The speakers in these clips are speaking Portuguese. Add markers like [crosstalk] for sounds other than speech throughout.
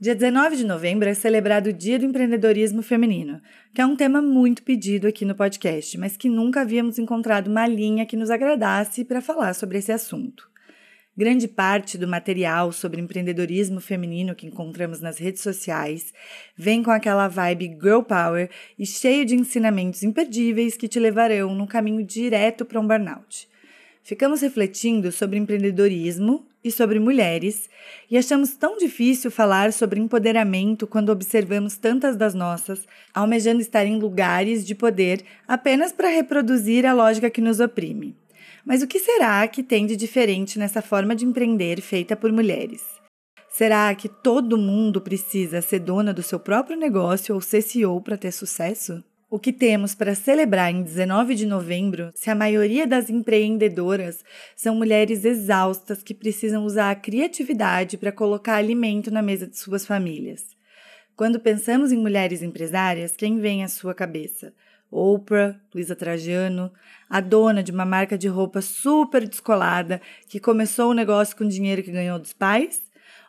Dia 19 de novembro é celebrado o Dia do Empreendedorismo Feminino, que é um tema muito pedido aqui no podcast, mas que nunca havíamos encontrado uma linha que nos agradasse para falar sobre esse assunto. Grande parte do material sobre empreendedorismo feminino que encontramos nas redes sociais vem com aquela vibe girl power e cheio de ensinamentos imperdíveis que te levarão no caminho direto para um burnout. Ficamos refletindo sobre empreendedorismo e sobre mulheres e achamos tão difícil falar sobre empoderamento quando observamos tantas das nossas almejando estar em lugares de poder apenas para reproduzir a lógica que nos oprime. Mas o que será que tem de diferente nessa forma de empreender feita por mulheres? Será que todo mundo precisa ser dona do seu próprio negócio ou ser CEO para ter sucesso? O que temos para celebrar em 19 de novembro se a maioria das empreendedoras são mulheres exaustas que precisam usar a criatividade para colocar alimento na mesa de suas famílias? Quando pensamos em mulheres empresárias, quem vem à sua cabeça? Oprah, Luísa Trajano, a dona de uma marca de roupa super descolada que começou o negócio com dinheiro que ganhou dos pais?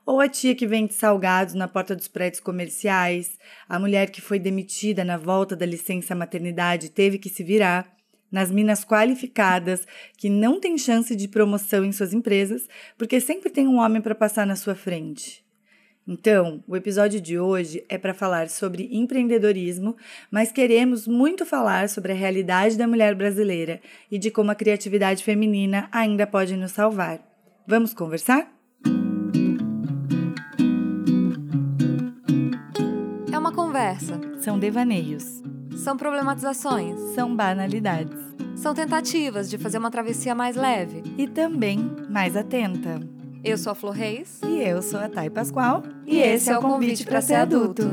Ou a tia que vende salgados na porta dos prédios comerciais, a mulher que foi demitida na volta da licença maternidade teve que se virar, nas minas qualificadas que não tem chance de promoção em suas empresas porque sempre tem um homem para passar na sua frente? Então, o episódio de hoje é para falar sobre empreendedorismo, mas queremos muito falar sobre a realidade da mulher brasileira e de como a criatividade feminina ainda pode nos salvar. Vamos conversar? Conversa. São devaneios. São problematizações. São banalidades. São tentativas de fazer uma travessia mais leve. E também mais atenta. Eu sou a Flor Reis. E eu sou a Thay Pascoal. E, e esse é o Convite para Ser Adulto.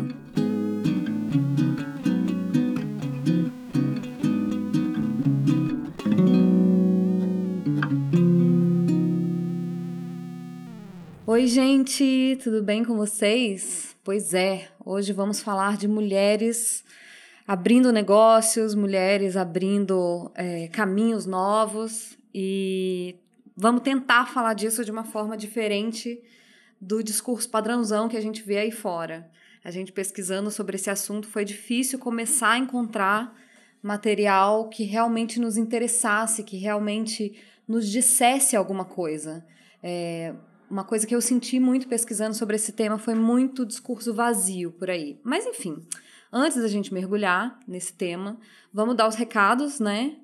Oi, gente, tudo bem com vocês? Pois é, hoje vamos falar de mulheres abrindo negócios, mulheres abrindo é, caminhos novos e vamos tentar falar disso de uma forma diferente do discurso padrãozão que a gente vê aí fora. A gente pesquisando sobre esse assunto foi difícil começar a encontrar material que realmente nos interessasse, que realmente nos dissesse alguma coisa. É, uma coisa que eu senti muito pesquisando sobre esse tema foi muito discurso vazio por aí. Mas enfim, antes da gente mergulhar nesse tema, vamos dar os recados, né?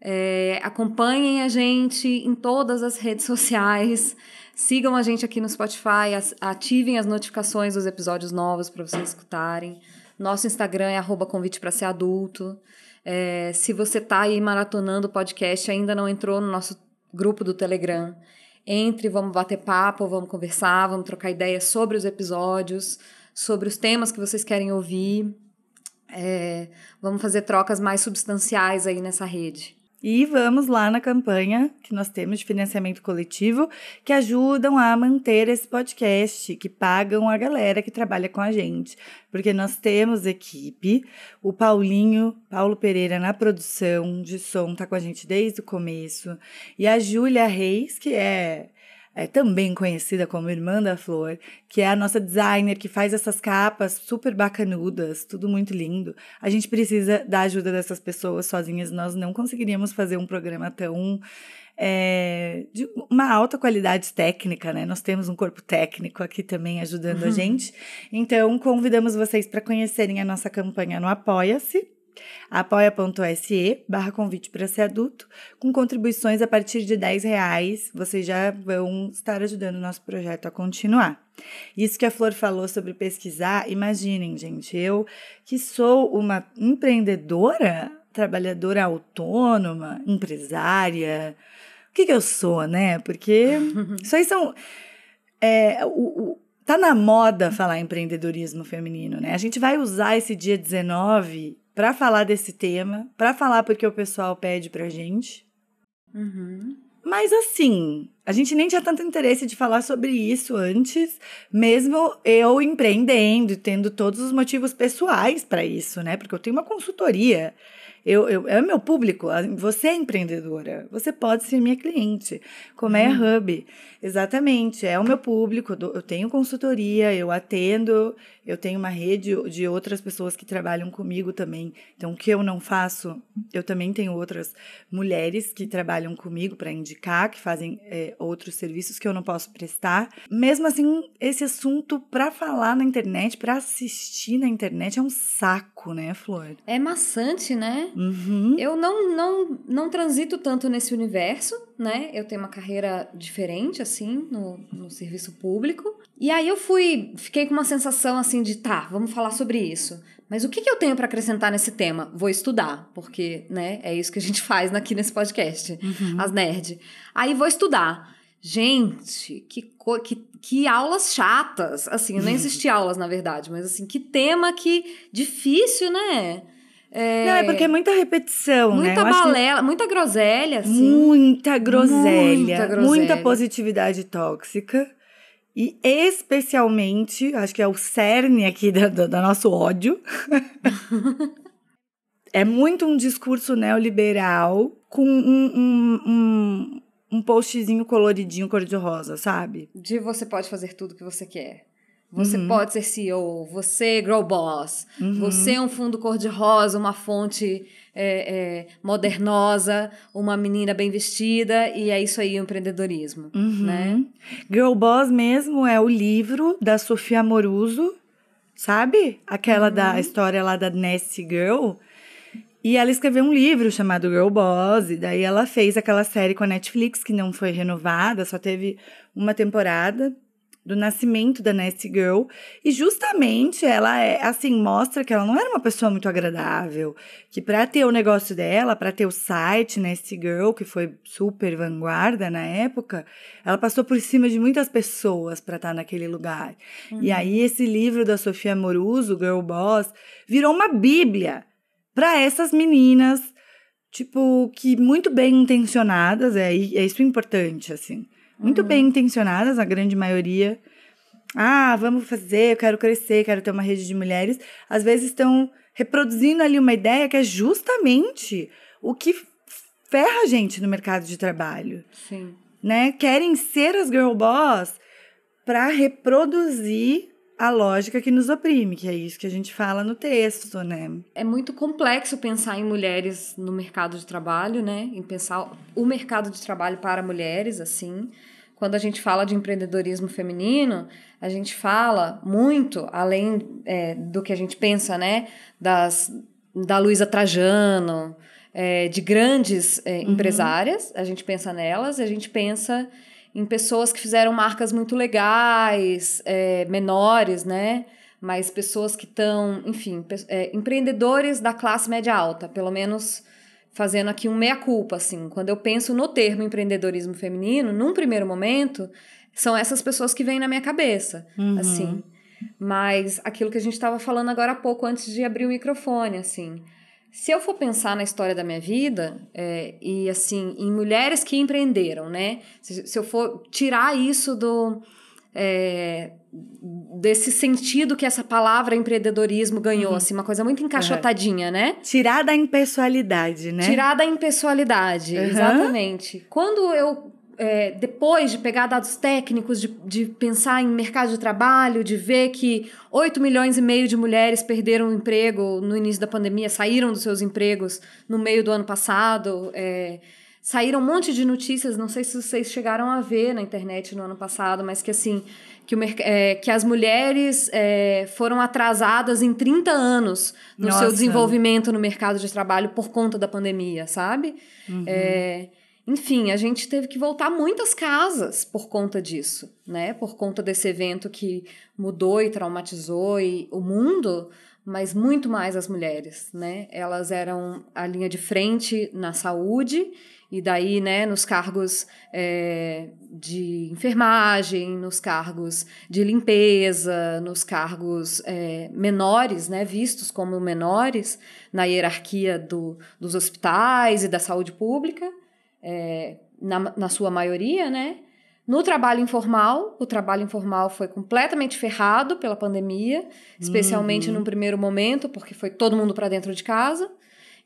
É, acompanhem a gente em todas as redes sociais. Sigam a gente aqui no Spotify, ativem as notificações dos episódios novos para vocês escutarem. Nosso Instagram é arroba convite para ser adulto. É, se você está aí maratonando o podcast e ainda não entrou no nosso grupo do Telegram, entre, vamos bater papo, vamos conversar, vamos trocar ideias sobre os episódios, sobre os temas que vocês querem ouvir. É, vamos fazer trocas mais substanciais aí nessa rede. E vamos lá na campanha que nós temos de financiamento coletivo, que ajudam a manter esse podcast, que pagam a galera que trabalha com a gente. Porque nós temos equipe, o Paulinho, Paulo Pereira na produção de som, tá com a gente desde o começo, e a Júlia Reis, que é é, também conhecida como Irmã da Flor, que é a nossa designer que faz essas capas super bacanudas, tudo muito lindo. A gente precisa da ajuda dessas pessoas sozinhas, nós não conseguiríamos fazer um programa tão. É, de uma alta qualidade técnica, né? Nós temos um corpo técnico aqui também ajudando uhum. a gente. Então, convidamos vocês para conhecerem a nossa campanha no Apoia-se apoia.se barra convite para ser adulto, com contribuições a partir de 10 reais, vocês já vão estar ajudando o nosso projeto a continuar. Isso que a Flor falou sobre pesquisar, imaginem, gente, eu que sou uma empreendedora, trabalhadora autônoma, empresária, o que, que eu sou, né? Porque [laughs] isso aí são. É, o, o, tá na moda falar empreendedorismo feminino, né? A gente vai usar esse dia 19 para falar desse tema, para falar porque o pessoal pede pra gente. Uhum. Mas assim, a gente nem tinha tanto interesse de falar sobre isso antes, mesmo eu empreendendo e tendo todos os motivos pessoais para isso, né? Porque eu tenho uma consultoria. Eu, eu, é meu público. Você é empreendedora. Você pode ser minha cliente. Como é uhum. Hub. Exatamente. É o meu público. Eu tenho consultoria, eu atendo, eu tenho uma rede de outras pessoas que trabalham comigo também. Então, o que eu não faço, eu também tenho outras mulheres que trabalham comigo para indicar, que fazem é, outros serviços que eu não posso prestar. Mesmo assim, esse assunto para falar na internet, para assistir na internet, é um saco, né, Flor? É maçante, né? Uhum. Eu não, não, não transito tanto nesse universo, né? Eu tenho uma carreira diferente, assim, no, no serviço público. E aí eu fui, fiquei com uma sensação assim de, tá, vamos falar sobre isso. Mas o que, que eu tenho para acrescentar nesse tema? Vou estudar, porque, né, é isso que a gente [laughs] faz aqui nesse podcast, uhum. as nerd. Aí vou estudar. Gente, que, que, que aulas chatas. Assim, não existia aulas, na verdade, mas assim, que tema que difícil, né? É... Não, é porque é muita repetição, muita né? balela, que... muita groselha, assim. Muita groselha, muita groselha. Muita positividade tóxica. E especialmente, acho que é o cerne aqui do nosso ódio. [laughs] é muito um discurso neoliberal com um, um, um, um postzinho coloridinho cor-de-rosa, sabe? De você pode fazer tudo que você quer. Você uhum. pode ser CEO, você é Grow Boss, uhum. você é um fundo cor-de-rosa, uma fonte é, é, modernosa, uma menina bem vestida, e é isso aí o empreendedorismo, uhum. né? Girl Boss mesmo é o livro da Sofia Moruso, sabe? Aquela da uhum. história lá da Nessie Girl. E ela escreveu um livro chamado Girl Boss, e daí ela fez aquela série com a Netflix que não foi renovada, só teve uma temporada do nascimento da Nasty Girl. E justamente ela é assim, mostra que ela não era uma pessoa muito agradável. Que para ter o negócio dela, para ter o site Nasty Girl, que foi super vanguarda na época, ela passou por cima de muitas pessoas para estar tá naquele lugar. Uhum. E aí esse livro da Sofia Moruso, Girl Boss, virou uma bíblia para essas meninas, tipo, que muito bem intencionadas, é, é isso importante, assim muito uhum. bem intencionadas, a grande maioria. Ah, vamos fazer, eu quero crescer, quero ter uma rede de mulheres. Às vezes estão reproduzindo ali uma ideia que é justamente o que ferra a gente no mercado de trabalho. Sim. Né? Querem ser as girl boss para reproduzir a lógica que nos oprime, que é isso que a gente fala no texto, né? É muito complexo pensar em mulheres no mercado de trabalho, né? Em pensar o mercado de trabalho para mulheres, assim. Quando a gente fala de empreendedorismo feminino, a gente fala muito, além é, do que a gente pensa, né? Das, da Luísa Trajano, é, de grandes é, uhum. empresárias, a gente pensa nelas, a gente pensa em pessoas que fizeram marcas muito legais, é, menores, né? Mas pessoas que estão, enfim, é, empreendedores da classe média alta, pelo menos fazendo aqui um meia-culpa, assim. Quando eu penso no termo empreendedorismo feminino, num primeiro momento, são essas pessoas que vêm na minha cabeça, uhum. assim. Mas aquilo que a gente estava falando agora há pouco, antes de abrir o microfone, assim. Se eu for pensar na história da minha vida, é, e assim, em mulheres que empreenderam, né? Se, se eu for tirar isso do. É, desse sentido que essa palavra empreendedorismo ganhou, uhum. assim, uma coisa muito encaixotadinha, uhum. né? Tirar da impessoalidade, né? Tirar da impessoalidade, uhum. exatamente. Quando eu é, depois de pegar dados técnicos, de, de pensar em mercado de trabalho, de ver que 8 milhões e meio de mulheres perderam o emprego no início da pandemia, saíram dos seus empregos no meio do ano passado. É, saíram um monte de notícias, não sei se vocês chegaram a ver na internet no ano passado, mas que assim, que, o, é, que as mulheres é, foram atrasadas em 30 anos no Nossa. seu desenvolvimento no mercado de trabalho por conta da pandemia, sabe? Uhum. É, enfim, a gente teve que voltar muitas casas por conta disso, né? Por conta desse evento que mudou e traumatizou e o mundo, mas muito mais as mulheres, né? Elas eram a linha de frente na saúde e daí, né, nos cargos é, de enfermagem, nos cargos de limpeza, nos cargos é, menores, né, vistos como menores na hierarquia do, dos hospitais e da saúde pública é, na, na sua maioria, né? No trabalho informal, o trabalho informal foi completamente ferrado pela pandemia, especialmente uhum. num primeiro momento, porque foi todo mundo para dentro de casa.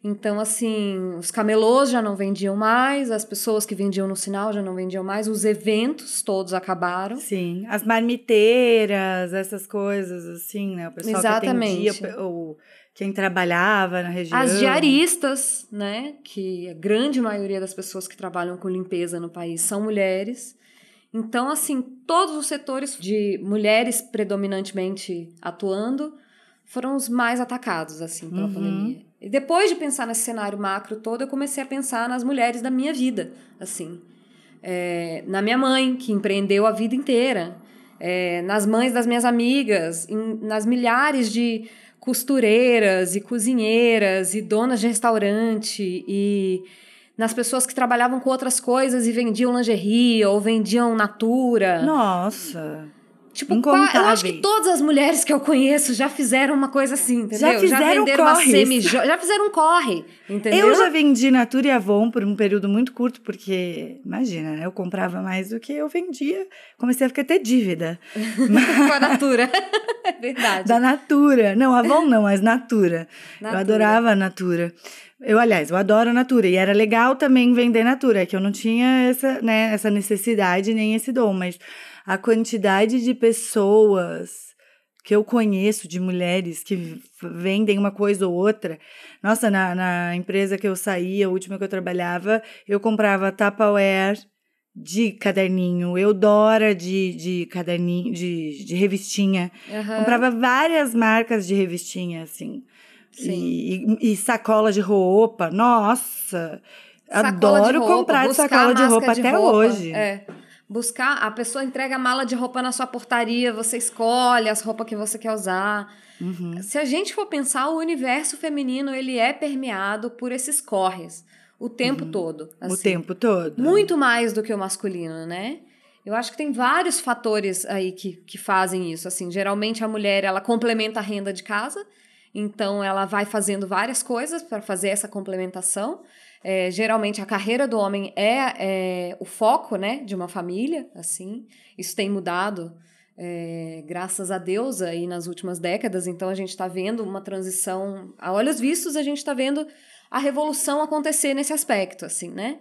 Então, assim, os camelôs já não vendiam mais, as pessoas que vendiam no sinal já não vendiam mais, os eventos todos acabaram. Sim, as marmiteiras, essas coisas, assim, né? O pessoal Exatamente. que atendia, o, quem trabalhava na região. As diaristas, né? Que a grande maioria das pessoas que trabalham com limpeza no país são mulheres. Então, assim, todos os setores de mulheres predominantemente atuando foram os mais atacados, assim, pela uhum. pandemia. E depois de pensar nesse cenário macro todo, eu comecei a pensar nas mulheres da minha vida, assim. É, na minha mãe, que empreendeu a vida inteira. É, nas mães das minhas amigas, em, nas milhares de costureiras e cozinheiras e donas de restaurante e nas pessoas que trabalhavam com outras coisas e vendiam lingerie ou vendiam natura. Nossa. Tipo, eu acho que todas as mulheres que eu conheço já fizeram uma coisa assim, entendeu? Já fizeram já semi já fizeram um corre, entendeu? Eu já vendi Natura e Avon por um período muito curto, porque, imagina, né? Eu comprava mais do que eu vendia. Comecei a ficar até dívida. [laughs] Com a Natura. [laughs] é verdade. Da Natura. Não, Avon não, mas Natura. Natura. Eu adorava a Natura. Eu, aliás, eu adoro a Natura. E era legal também vender Natura, que eu não tinha essa, né, essa necessidade nem esse dom, mas a quantidade de pessoas que eu conheço, de mulheres que vendem uma coisa ou outra. Nossa, na, na empresa que eu saía, a última que eu trabalhava, eu comprava Tupperware de caderninho, Eudora de, de caderninho, de, de revistinha. Uhum. Comprava várias marcas de revistinha, assim. Sim. E, e, e sacola de roupa. Nossa! Sacola adoro roupa, comprar sacola de roupa de até roupa. hoje. É buscar, a pessoa entrega a mala de roupa na sua portaria, você escolhe as roupas que você quer usar. Uhum. Se a gente for pensar, o universo feminino ele é permeado por esses corres o tempo uhum. todo. Assim. O tempo todo. Muito mais do que o masculino, né? Eu acho que tem vários fatores aí que, que fazem isso. Assim, geralmente a mulher ela complementa a renda de casa, então ela vai fazendo várias coisas para fazer essa complementação. É, geralmente a carreira do homem é, é, o foco, né, de uma família, assim. Isso tem mudado, é, graças a Deus, aí nas últimas décadas. Então a gente está vendo uma transição, a olhos vistos, a gente está vendo a revolução acontecer nesse aspecto, assim, né?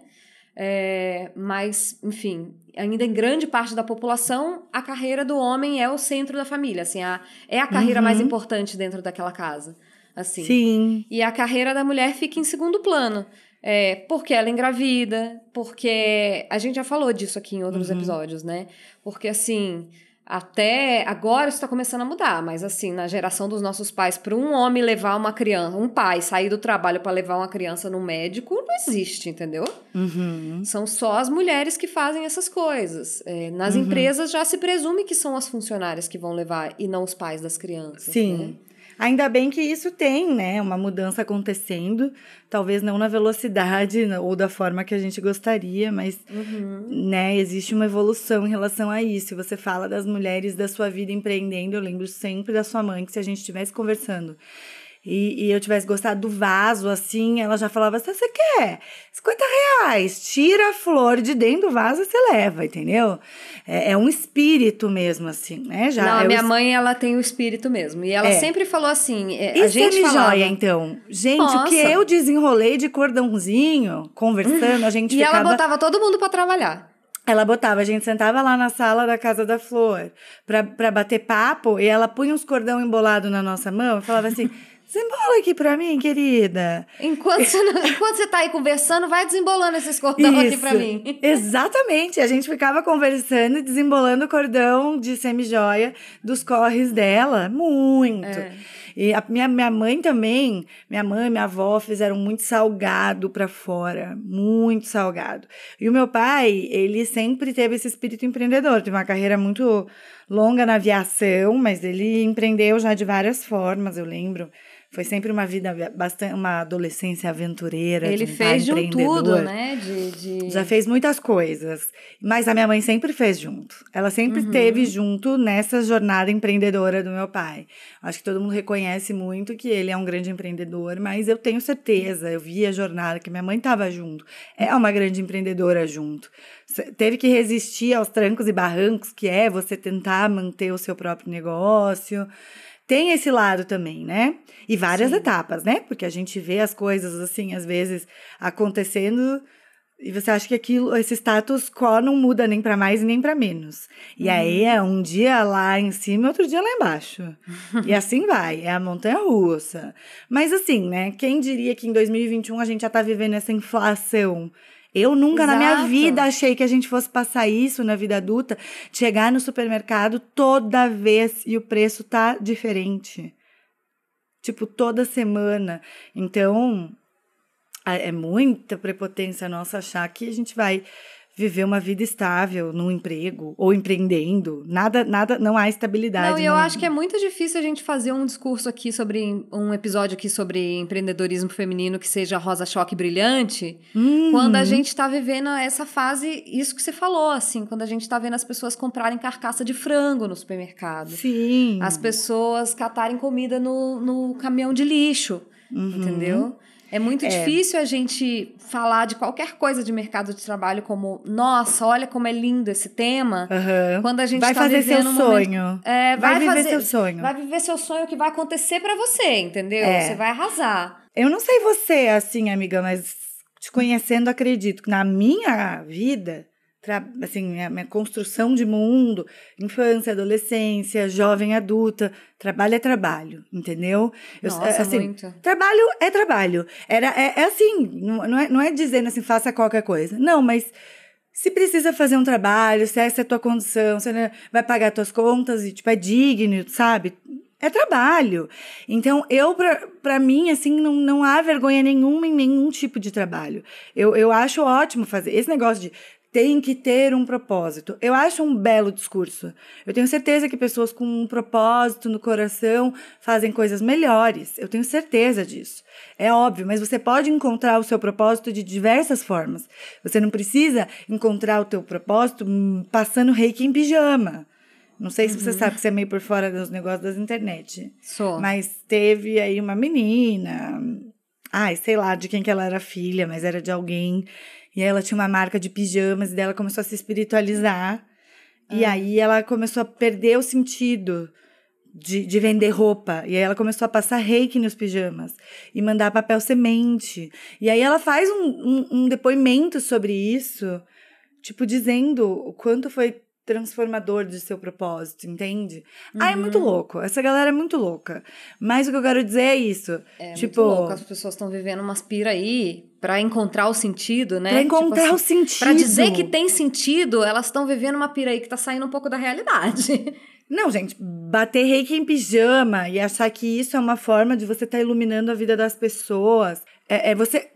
É, mas, enfim, ainda em grande parte da população, a carreira do homem é o centro da família, assim, a, é a carreira uhum. mais importante dentro daquela casa, assim. Sim. E a carreira da mulher fica em segundo plano. É, porque ela engravida, porque a gente já falou disso aqui em outros uhum. episódios, né? Porque assim, até agora está começando a mudar, mas assim, na geração dos nossos pais, para um homem levar uma criança, um pai sair do trabalho para levar uma criança no médico, não existe, entendeu? Uhum. São só as mulheres que fazem essas coisas. É, nas uhum. empresas já se presume que são as funcionárias que vão levar e não os pais das crianças. Sim. Né? Ainda bem que isso tem, né, uma mudança acontecendo, talvez não na velocidade ou da forma que a gente gostaria, mas, uhum. né, existe uma evolução em relação a isso. Você fala das mulheres da sua vida empreendendo, eu lembro sempre da sua mãe, que se a gente estivesse conversando e, e eu tivesse gostado do vaso, assim, ela já falava assim: você quer? 50 reais, tira a flor de dentro do vaso e você leva, entendeu? É, é um espírito mesmo, assim, né? Já Não, é a minha o... mãe, ela tem o espírito mesmo. E ela é. sempre falou assim: é, a gente falava... joia, então? Gente, Nossa. o que eu desenrolei de cordãozinho, conversando, a gente [laughs] e ficava... ela botava todo mundo para trabalhar. Ela botava, a gente sentava lá na sala da Casa da Flor pra, pra bater papo e ela punha uns cordão embolado na nossa mão e falava assim: Desembola aqui pra mim, querida. Enquanto você, não, [laughs] enquanto você tá aí conversando, vai desembolando esses cordão aqui pra mim. Exatamente. A gente ficava conversando e desembolando o cordão de semi-joia dos corres dela. Muito. É. E a minha, minha mãe também, minha mãe e minha avó fizeram muito salgado para fora, muito salgado. E o meu pai, ele sempre teve esse espírito empreendedor, teve uma carreira muito longa na aviação, mas ele empreendeu já de várias formas, eu lembro. Foi sempre uma vida bastante, uma adolescência aventureira. Ele de um fez de um tudo, né? De, de... Já fez muitas coisas. Mas a minha mãe sempre fez junto. Ela sempre uhum. teve junto nessa jornada empreendedora do meu pai. Acho que todo mundo reconhece muito que ele é um grande empreendedor, mas eu tenho certeza, eu vi a jornada que minha mãe estava junto. É uma grande empreendedora junto. Teve que resistir aos trancos e barrancos que é você tentar manter o seu próprio negócio tem esse lado também, né? E várias Sim. etapas, né? Porque a gente vê as coisas assim, às vezes, acontecendo e você acha que aquilo, esse status quo não muda nem para mais nem para menos. E uhum. aí é um dia lá em cima, outro dia lá embaixo. e [laughs] assim vai, é a montanha russa. Mas assim, né, quem diria que em 2021 a gente já tá vivendo essa inflação? Eu nunca Exato. na minha vida achei que a gente fosse passar isso na vida adulta, chegar no supermercado toda vez e o preço tá diferente. Tipo, toda semana. Então, é muita prepotência nossa achar que a gente vai viver uma vida estável num emprego ou empreendendo. Nada, nada, não há estabilidade. Não, e eu acho que é muito difícil a gente fazer um discurso aqui sobre um episódio aqui sobre empreendedorismo feminino que seja rosa choque brilhante, uhum. quando a gente está vivendo essa fase, isso que você falou, assim, quando a gente está vendo as pessoas comprarem carcaça de frango no supermercado. Sim. As pessoas catarem comida no, no caminhão de lixo. Uhum. Entendeu? É muito é. difícil a gente falar de qualquer coisa de mercado de trabalho como, nossa, olha como é lindo esse tema, uhum. quando a gente vai tá fazer seu um sonho. Momento, é, vai, vai, viver fazer, seu sonho. Vai viver seu sonho que vai acontecer para você, entendeu? É. Você vai arrasar. Eu não sei você assim, amiga, mas te conhecendo, acredito que na minha vida assim, minha, minha construção de mundo, infância, adolescência, jovem adulta, trabalho é trabalho, entendeu? Eu, Nossa, assim, muito. Trabalho é trabalho. Era, é, é assim, não, é, não é dizendo assim, faça qualquer coisa. Não, mas se precisa fazer um trabalho, se essa é a tua condição, você vai pagar tuas contas e, tipo, é digno, sabe? É trabalho. Então, eu, para mim, assim, não, não há vergonha nenhuma em nenhum tipo de trabalho. Eu, eu acho ótimo fazer. Esse negócio de tem que ter um propósito. Eu acho um belo discurso. Eu tenho certeza que pessoas com um propósito no coração fazem coisas melhores. Eu tenho certeza disso. É óbvio, mas você pode encontrar o seu propósito de diversas formas. Você não precisa encontrar o teu propósito hum, passando reiki em pijama. Não sei se uhum. você sabe que você é meio por fora dos negócios das internet. Sou. Mas teve aí uma menina, ai, sei lá de quem que ela era filha, mas era de alguém e aí ela tinha uma marca de pijamas e dela começou a se espiritualizar. Ah. E aí ela começou a perder o sentido de, de vender roupa. E aí ela começou a passar reiki nos pijamas e mandar papel semente. E aí ela faz um, um, um depoimento sobre isso, tipo, dizendo o quanto foi transformador de seu propósito, entende? Uhum. Ah, é muito uhum. louco. Essa galera é muito louca. Mas o que eu quero dizer é isso. É tipo, muito louco. As pessoas estão vivendo umas pira aí para encontrar o sentido, né? Pra encontrar tipo assim, o sentido. Pra dizer que tem sentido, elas estão vivendo uma pira aí que tá saindo um pouco da realidade. [laughs] Não, gente, bater reiki em pijama e achar que isso é uma forma de você estar tá iluminando a vida das pessoas. É, é você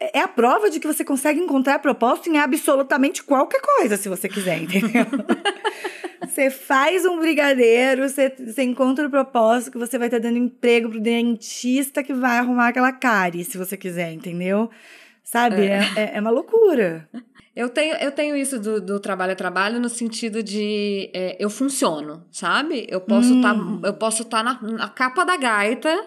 é a prova de que você consegue encontrar propósito em absolutamente qualquer coisa, se você quiser, entendeu? [laughs] você faz um brigadeiro, você, você encontra o propósito que você vai estar dando emprego pro dentista que vai arrumar aquela cárie, se você quiser, entendeu? Sabe? É, é, é uma loucura. Eu tenho, eu tenho isso do, do trabalho a trabalho no sentido de é, eu funciono, sabe? Eu posso estar hum. tá, posso tá na, na capa da gaita,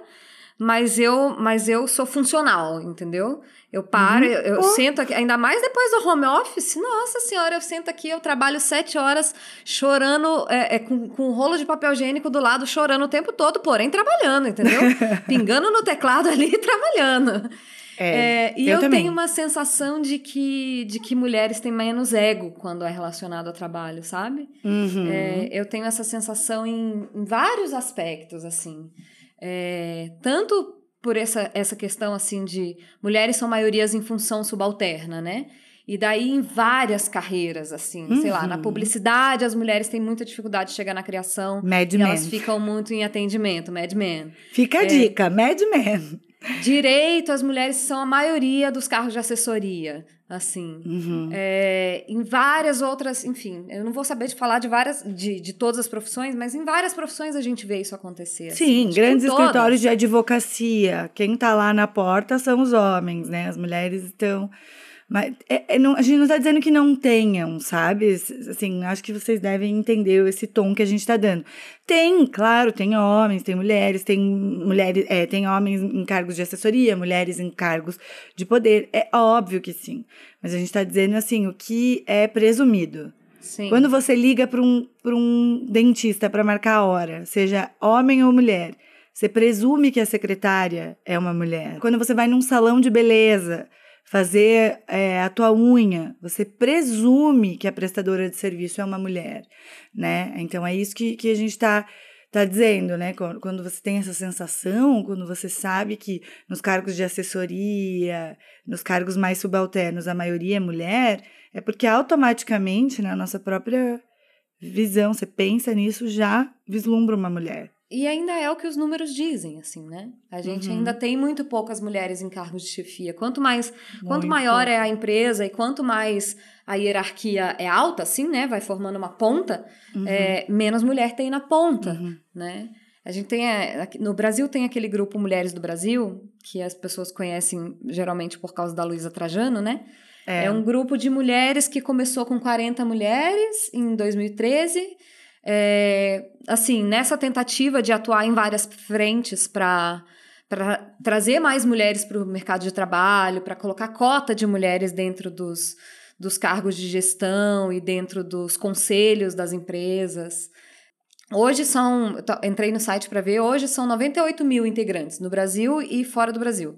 mas eu, mas eu sou funcional, entendeu? Eu paro, uhum. eu, eu sento aqui, ainda mais depois do home office, nossa senhora, eu sento aqui, eu trabalho sete horas chorando, é, é, com, com um rolo de papel higiênico do lado, chorando o tempo todo, porém trabalhando, entendeu? [laughs] Pingando no teclado ali e trabalhando. É, é, e eu, eu tenho uma sensação de que, de que mulheres têm menos ego quando é relacionado ao trabalho, sabe? Uhum. É, eu tenho essa sensação em, em vários aspectos, assim. É, tanto por essa, essa questão assim de mulheres são maiorias em função subalterna, né? E daí em várias carreiras, assim, uhum. sei lá, na uhum. publicidade as mulheres têm muita dificuldade de chegar na criação. Mad e Men. elas ficam muito em atendimento, Mad Men. Fica a é, dica, Mad Men. Direito, as mulheres são a maioria dos carros de assessoria, assim. Uhum. É, em várias outras, enfim, eu não vou saber de falar de várias, de, de todas as profissões, mas em várias profissões a gente vê isso acontecer. Assim. Sim, assim, grandes escritórios de advocacia. Quem está lá na porta são os homens, né? As mulheres estão mas é, é, não, a gente não está dizendo que não tenham, sabe? Assim, acho que vocês devem entender esse tom que a gente está dando. Tem, claro, tem homens, tem mulheres, tem mulheres, é, tem homens em cargos de assessoria, mulheres em cargos de poder. É óbvio que sim. Mas a gente está dizendo assim, o que é presumido. Sim. Quando você liga para um, pra um dentista para marcar a hora, seja homem ou mulher, você presume que a secretária é uma mulher. Quando você vai num salão de beleza fazer é, a tua unha, você presume que a prestadora de serviço é uma mulher, né? Então é isso que, que a gente está tá dizendo, né? Quando você tem essa sensação, quando você sabe que nos cargos de assessoria, nos cargos mais subalternos, a maioria é mulher, é porque automaticamente, na né, nossa própria visão, você pensa nisso, já vislumbra uma mulher. E ainda é o que os números dizem, assim, né? A gente uhum. ainda tem muito poucas mulheres em cargos de chefia. Quanto mais, muito. quanto maior é a empresa e quanto mais a hierarquia é alta, assim, né? Vai formando uma ponta, uhum. é, menos mulher tem na ponta, uhum. né? A gente tem, é, no Brasil tem aquele grupo Mulheres do Brasil, que as pessoas conhecem geralmente por causa da Luísa Trajano, né? É. é um grupo de mulheres que começou com 40 mulheres em 2013 é, assim, nessa tentativa de atuar em várias frentes para trazer mais mulheres para o mercado de trabalho, para colocar cota de mulheres dentro dos, dos cargos de gestão e dentro dos conselhos das empresas. Hoje são, entrei no site para ver, hoje são 98 mil integrantes no Brasil e fora do Brasil.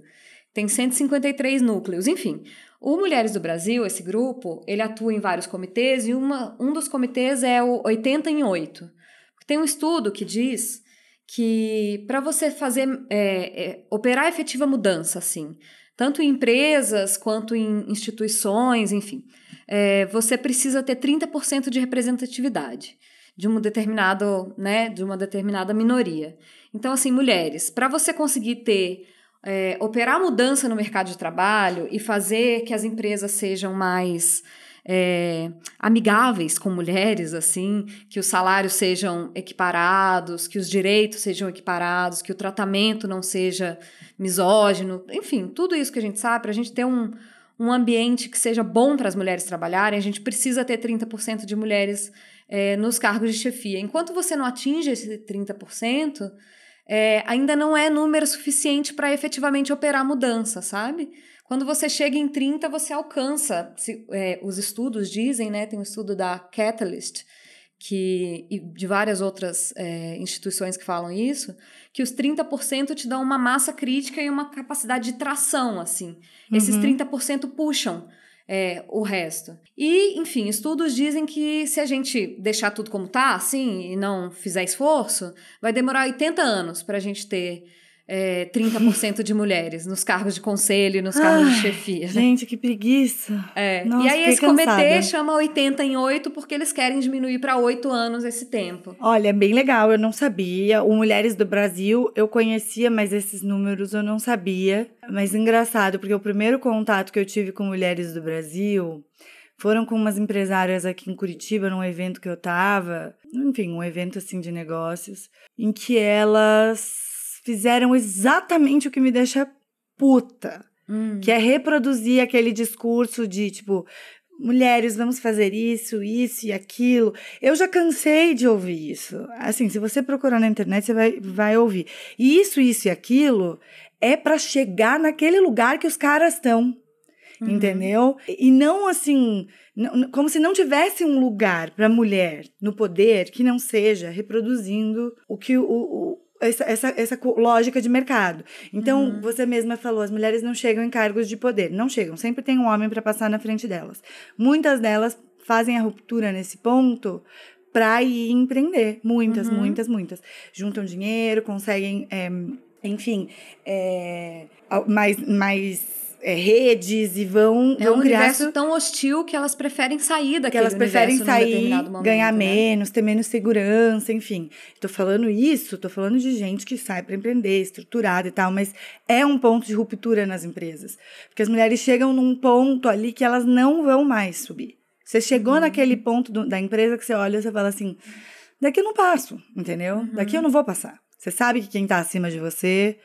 Tem 153 núcleos, enfim. O Mulheres do Brasil, esse grupo, ele atua em vários comitês e uma, um dos comitês é o 80 em 8. Tem um estudo que diz que para você fazer, é, é, operar efetiva mudança, assim, tanto em empresas quanto em instituições, enfim, é, você precisa ter 30% de representatividade de um determinado, né, de uma determinada minoria. Então, assim, mulheres, para você conseguir ter é, operar mudança no mercado de trabalho e fazer que as empresas sejam mais é, amigáveis com mulheres, assim, que os salários sejam equiparados, que os direitos sejam equiparados, que o tratamento não seja misógino, enfim, tudo isso que a gente sabe, para a gente ter um, um ambiente que seja bom para as mulheres trabalharem, a gente precisa ter 30% de mulheres é, nos cargos de chefia. Enquanto você não atinge esse 30%, é, ainda não é número suficiente para efetivamente operar mudança, sabe? Quando você chega em 30, você alcança, se, é, os estudos dizem, né? Tem um estudo da Catalyst, que, e de várias outras é, instituições que falam isso, que os 30% te dão uma massa crítica e uma capacidade de tração, assim. Uhum. Esses 30% puxam é, o resto. E, enfim, estudos dizem que se a gente deixar tudo como tá, assim, e não fizer esforço, vai demorar 80 anos para a gente ter é, 30% de mulheres nos cargos de conselho e nos cargos Ai, de chefia. Né? Gente, que preguiça. É. Nossa, e aí esse cansada. comitê chama 80 em 8 porque eles querem diminuir para 8 anos esse tempo. Olha, é bem legal, eu não sabia. O Mulheres do Brasil eu conhecia, mas esses números eu não sabia. Mas engraçado, porque o primeiro contato que eu tive com Mulheres do Brasil foram com umas empresárias aqui em Curitiba, num evento que eu tava, enfim, um evento assim de negócios, em que elas fizeram exatamente o que me deixa puta. Hum. Que é reproduzir aquele discurso de tipo, mulheres, vamos fazer isso, isso e aquilo. Eu já cansei de ouvir isso. Assim, se você procurar na internet, você vai, vai ouvir. Isso, isso e aquilo é para chegar naquele lugar que os caras estão. Uhum. Entendeu? E não assim, não, como se não tivesse um lugar para mulher no poder que não seja reproduzindo o que o, o essa, essa, essa lógica de mercado. Então, uhum. você mesma falou, as mulheres não chegam em cargos de poder. Não chegam, sempre tem um homem para passar na frente delas. Muitas delas fazem a ruptura nesse ponto para ir empreender. Muitas, uhum. muitas, muitas. Juntam dinheiro, conseguem, é, enfim, é, mais, mais é, redes e vão. É vão um universo tão hostil que elas preferem sair daquele que elas preferem sair, momento, ganhar né? menos, ter menos segurança, enfim. Tô falando isso, tô falando de gente que sai para empreender, estruturada e tal, mas é um ponto de ruptura nas empresas. Porque as mulheres chegam num ponto ali que elas não vão mais subir. Você chegou uhum. naquele ponto do, da empresa que você olha e você fala assim: daqui eu não passo, entendeu? Uhum. Daqui eu não vou passar. Você sabe que quem tá acima de você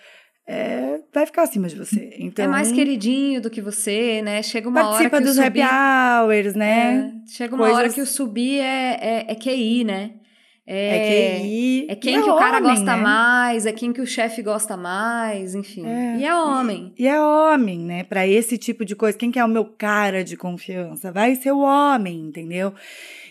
é, vai ficar acima de você. Então, é mais queridinho do que você, né? Chega uma hora que Participa dos subir, happy hours, né? É, chega uma Coisas... hora que o subir é, é, é QI, né? É, é QI. É quem que o cara homem, gosta né? mais, é quem que o chefe gosta mais, enfim. É, e é homem. E, e, é homem, né? Para esse tipo de coisa. Quem que é o meu cara de confiança? Vai ser o homem, entendeu?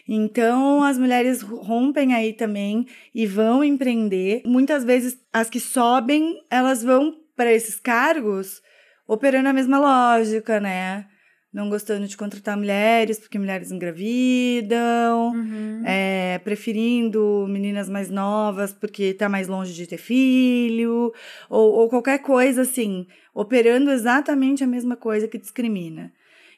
Então, as mulheres rompem aí também e vão empreender. Muitas vezes, as que sobem, elas vão para esses cargos operando a mesma lógica, né? Não gostando de contratar mulheres, porque mulheres engravidam, Uhum. é, preferindo meninas mais novas porque tá mais longe de ter filho, ou, ou qualquer coisa assim, operando exatamente a mesma coisa que discrimina.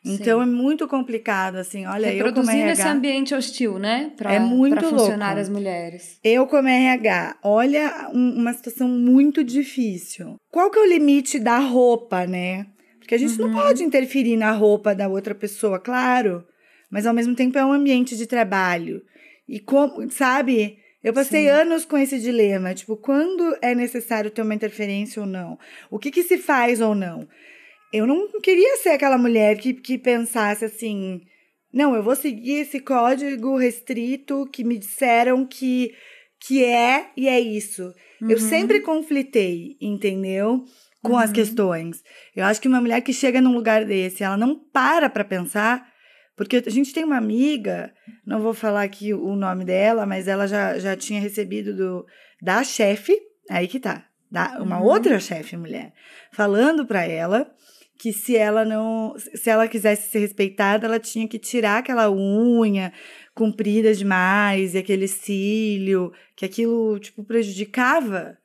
Então Sim. é muito complicado, assim, olha, eu como Reproduzindo esse RH, ambiente hostil, né? Pra, É muito pra funcionar louco. as mulheres. eu como RH, olha um- uma situação muito difícil. Qual que é o limite da roupa, né? Porque a gente não pode interferir na roupa da outra pessoa, claro, mas ao mesmo tempo é um ambiente de trabalho. E como, sabe? Eu passei Sim. anos com esse dilema, tipo, quando é necessário ter uma interferência ou não? O que que se faz ou não? Eu não queria ser aquela mulher que, que pensasse assim, não, eu vou seguir esse código restrito que me disseram que, que é e é isso. Eu Uhum. sempre conflitei, entendeu? Com as Uhum. questões. Eu acho que uma mulher que chega num lugar desse, ela não para pra pensar, porque a gente tem uma amiga, não vou falar aqui o nome dela, mas ela já, já tinha recebido do, da chefe, aí que tá, da, uma Uhum. outra chefe mulher, falando pra ela que se ela não, se ela quisesse ser respeitada, ela tinha que tirar aquela unha comprida demais e aquele cílio, que aquilo tipo prejudicava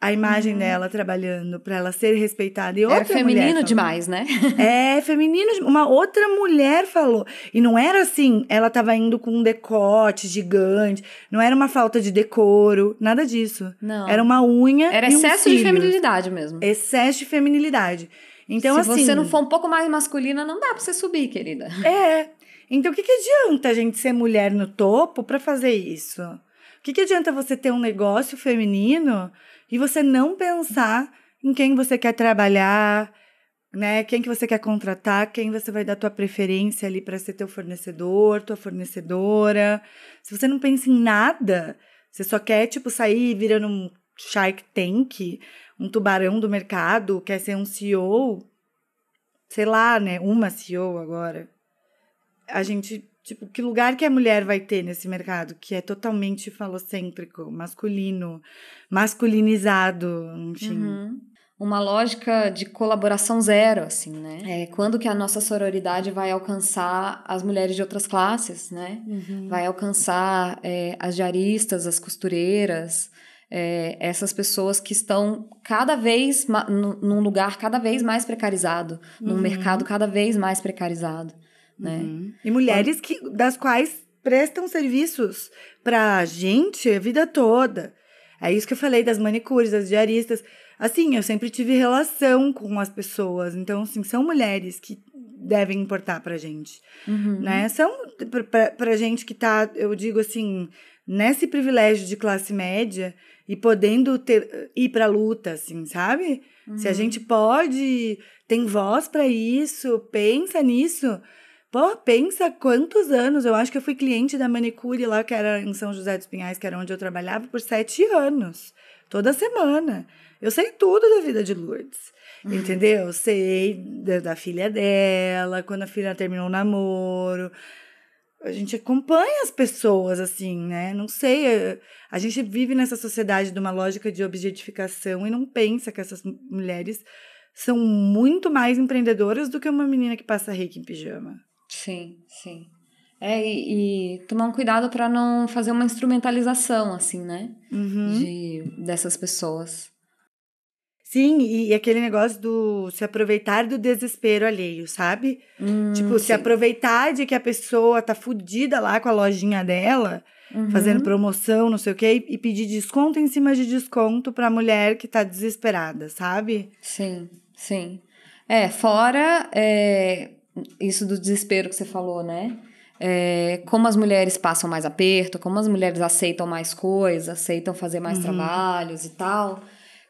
a imagem Uhum. dela trabalhando pra ela ser respeitada. E Era outra mulher feminino falou. demais, né? [laughs] É, feminino. Uma outra mulher falou. E não era assim, ela tava indo com um decote gigante, não era uma falta de decoro, nada disso. Não. Era uma unha Era e um excesso de feminilidade mesmo. Excesso de feminilidade. Então, Se assim. você não for um pouco mais masculina, não dá pra você subir, querida. [laughs] É. Então, o que, que adianta a gente ser mulher no topo pra fazer isso? O que, que adianta você ter um negócio feminino e você não pensar em quem você quer trabalhar, né? Quem que você quer contratar, quem você vai dar tua preferência ali para ser teu fornecedor, tua fornecedora. Se você não pensa em nada, você só quer tipo sair virando um Shark Tank, um tubarão do mercado, quer ser um CEO, sei lá, né? Uma CEO agora. A gente, tipo, que lugar que a mulher vai ter nesse mercado que é totalmente falocêntrico, masculino, masculinizado, enfim. Uhum. Uma lógica de colaboração zero, assim, né? É, quando que a nossa sororidade vai alcançar as mulheres de outras classes, né? Uhum. Vai alcançar é, as diaristas, as costureiras, é, essas pessoas que estão cada vez num lugar cada vez mais precarizado, num Uhum. mercado cada vez mais precarizado, né? Uhum. E mulheres que, das quais prestam serviços pra gente a vida toda. É isso que eu falei das manicures, das diaristas. Assim, eu sempre tive relação com as pessoas. Então, assim, são mulheres que devem importar pra gente. Uhum. né? São pra- pra, pra gente que tá, eu digo assim, nesse privilégio de classe média e podendo ter, ir pra luta, assim, sabe? Se a Uhum. gente pode, tem voz pra isso, pensa nisso. Pô, pensa quantos anos. Eu acho que eu fui cliente da manicure lá, que era em São José dos Pinhais, que era onde eu trabalhava, por sete anos. Toda semana. Eu sei tudo da vida de Lourdes. Entendeu? Sei da, da filha dela, quando a filha terminou o namoro. A gente acompanha as pessoas, assim, né? Não sei. eh, A gente vive nessa sociedade de uma lógica de objetificação e não pensa que essas mu- mulheres são muito mais empreendedoras do que uma menina que passa reiki em pijama. Sim, sim. É, e, e tomar um cuidado para não fazer uma instrumentalização, assim, né? Uhum. De, dessas pessoas. Sim, e, e aquele negócio do se aproveitar do desespero alheio, sabe? Hum, tipo, se sim. aproveitar de que a pessoa tá fudida lá com a lojinha dela, Uhum. fazendo promoção, não sei o quê, e pedir desconto em cima de desconto pra mulher que tá desesperada, sabe? Sim, sim. É, fora é, isso do desespero que você falou, né? É, como as mulheres passam mais aperto, como as mulheres aceitam mais coisas, aceitam fazer mais Uhum. trabalhos e tal.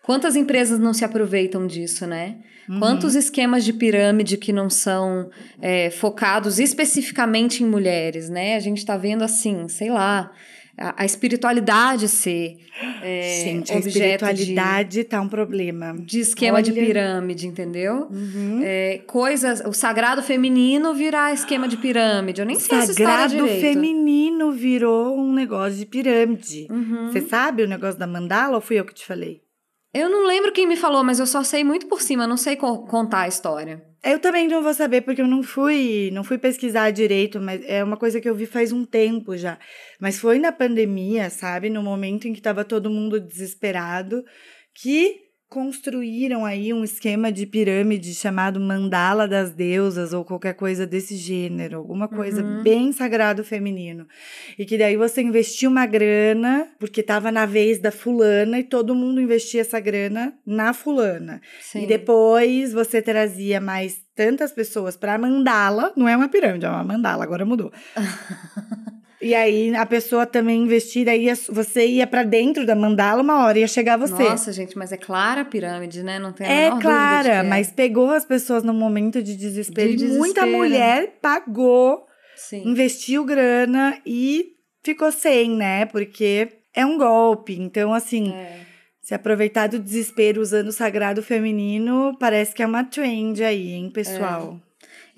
Quantas empresas não se aproveitam disso, né? Uhum. Quantos esquemas de pirâmide que não são é, focados especificamente em mulheres, né? A gente tá vendo assim, sei lá, a, a espiritualidade ser é, Gente, a espiritualidade de, tá um problema. de esquema de Olha. pirâmide, entendeu? Uhum. É, coisas, o sagrado feminino virar esquema de pirâmide. Eu nem sei história Sagrado feminino virou um negócio de pirâmide. Uhum. Você sabe o negócio da mandala ou fui eu que te falei? Eu não lembro quem me falou, mas eu só sei muito por cima, não sei co- contar a história. Eu também não vou saber porque eu não fui, não fui pesquisar direito, mas é uma coisa que eu vi faz um tempo já. Mas foi na pandemia, sabe, no momento em que estava todo mundo desesperado, que construíram aí um esquema de pirâmide chamado mandala das deusas ou qualquer coisa desse gênero, alguma coisa Uhum. bem sagrado feminino. E que daí você investia uma grana, porque estava na vez da fulana e todo mundo investia essa grana na fulana. Sim. E depois você trazia mais tantas pessoas para mandala, não é uma pirâmide, é uma mandala, agora mudou. [laughs] e aí a pessoa também investida, você ia para dentro da mandala, uma hora ia chegar você. Nossa, gente, mas é clara a pirâmide, né? Não tem a é clara, é. mas pegou as pessoas no momento de desespero. De e Muita desespero. mulher pagou, Sim. investiu grana e ficou sem, né? Porque é um golpe. Então, assim, É. Se aproveitar do desespero usando o sagrado feminino, parece que é uma trend aí, hein, pessoal?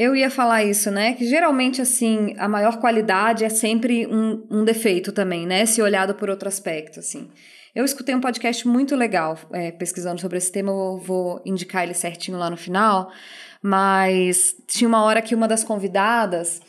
Eu ia falar isso, né? Que geralmente, assim, a maior qualidade é sempre um, um defeito também, né? Se olhado por outro aspecto, assim. Eu escutei um podcast muito legal é, pesquisando sobre esse tema, eu vou indicar ele certinho lá no final. Mas tinha uma hora que uma das convidadas,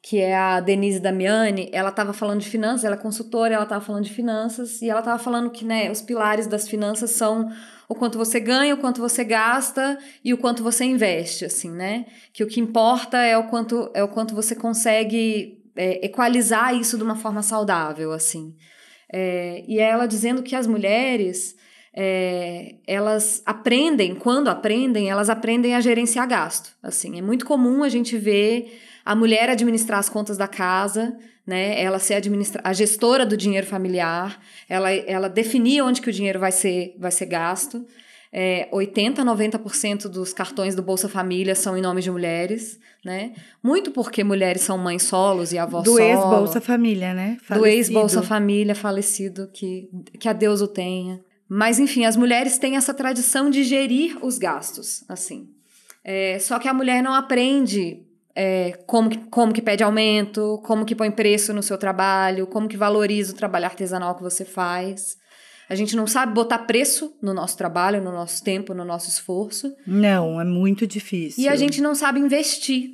que é a Denise Damiani, ela estava falando de finanças, ela é consultora, ela estava falando de finanças, e ela estava falando que né, os pilares das finanças são o quanto você ganha, o quanto você gasta e o quanto você investe, assim, né? Que o que importa é o quanto, é o quanto você consegue é, equalizar isso de uma forma saudável, assim. É, e é ela dizendo que as mulheres é, elas aprendem, quando aprendem, elas aprendem a gerenciar gasto. Assim, é muito comum a gente ver a mulher administrar as contas da casa, né? Ela ser administra a gestora do dinheiro familiar, ela, ela definir onde que o dinheiro vai ser, vai ser gasto. É, 80, 90% dos cartões do Bolsa Família são em nome de mulheres, né? Muito porque mulheres são mães solos e avós Do solo. ex-Bolsa Família, né? Do ex-Bolsa Falecido. Família falecido, que, que a Deus o tenha. Mas, enfim, as mulheres têm essa tradição de gerir os gastos, assim. É, só que a mulher não aprende é, como, que, como que pede aumento, como que põe preço no seu trabalho, como que valoriza o trabalho artesanal que você faz. A gente não sabe botar preço no nosso trabalho, no nosso tempo, no nosso esforço. Não, é muito difícil. E a gente não sabe investir.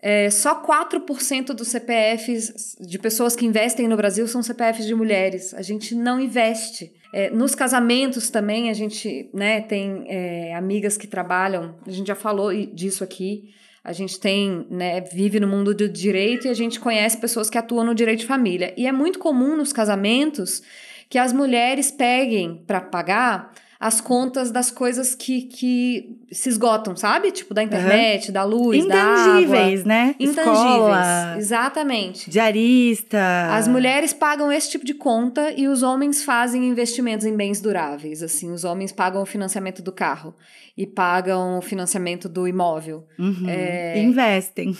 É, só 4% dos CPFs de pessoas que investem no Brasil são CPFs de mulheres. A gente não investe. É, nos casamentos também, a gente né, tem é, amigas que trabalham, a gente já falou disso aqui. A gente tem, né, vive no mundo do direito e a gente conhece pessoas que atuam no direito de família. E é muito comum nos casamentos que as mulheres peguem para pagar as contas das coisas que, que se esgotam, sabe? Tipo, da internet, da luz, da água. Intangíveis, né? Intangíveis. Escola, Exatamente. diarista. As mulheres pagam esse tipo de conta e os homens fazem investimentos em bens duráveis. Assim, os homens pagam o financiamento do carro e pagam o financiamento do imóvel. Uhum. É, Investem.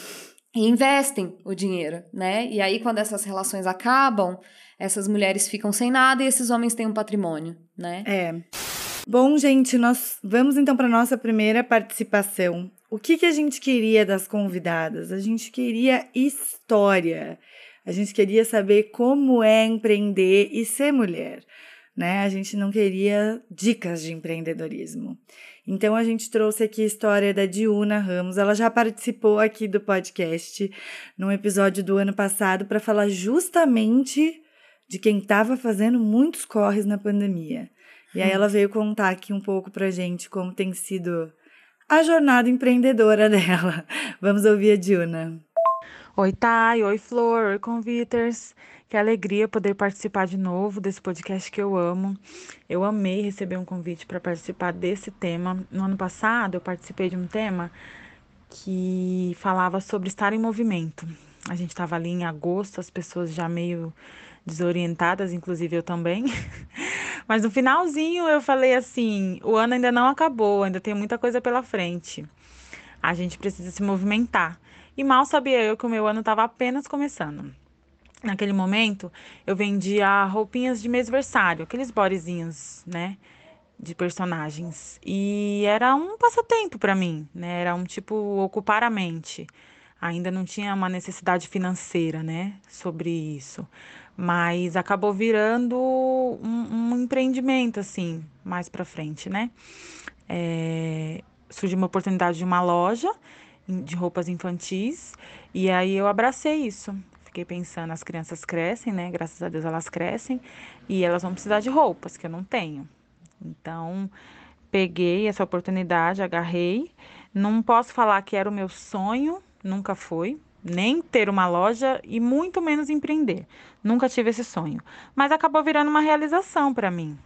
e investem o dinheiro, né? E aí, quando essas relações acabam, essas mulheres ficam sem nada e esses homens têm um patrimônio, né? É. Bom, gente, nós vamos então para nossa primeira participação. O que, que a gente queria das convidadas? A gente queria história. A gente queria saber como é empreender e ser mulher, né? A gente não queria dicas de empreendedorismo. Então a gente trouxe aqui a história da Diuna Ramos. Ela já participou aqui do podcast num episódio do ano passado para falar justamente de quem estava fazendo muitos corres na pandemia. E aí ela veio contar aqui um pouco pra gente como tem sido a jornada empreendedora [laughs] dela. Vamos ouvir a Diuna. Oi, Thay. Oi, Flor. Oi, conviters. Que alegria poder participar de novo desse podcast que eu amo. Eu amei receber um convite para participar desse tema. No ano passado, eu participei de um tema que falava sobre estar em movimento. A gente estava ali em agosto, as pessoas já meio desorientadas, inclusive eu também. [laughs] Mas no finalzinho eu falei assim: o ano ainda não acabou, ainda tem muita coisa pela frente. A gente precisa se movimentar. E mal sabia eu que o meu ano estava apenas começando. naquele momento, eu vendia roupinhas de mêsversário, aqueles bodyzinhos, né? De personagens. E era um passatempo para mim, né? Era um tipo ocupar a mente. Ainda não tinha uma necessidade financeira, né? Sobre isso. Mas acabou virando um, um empreendimento, assim, mais para frente, né? É, surgiu uma oportunidade de uma loja de roupas infantis e aí eu abracei isso fiquei pensando, as crianças crescem, né? Graças a Deus elas crescem e elas vão precisar de roupas que eu não tenho. Então, peguei essa oportunidade, agarrei. Não posso falar que era o meu sonho, nunca foi, nem ter uma loja e muito menos empreender. Nunca tive esse sonho, mas acabou virando uma realização para mim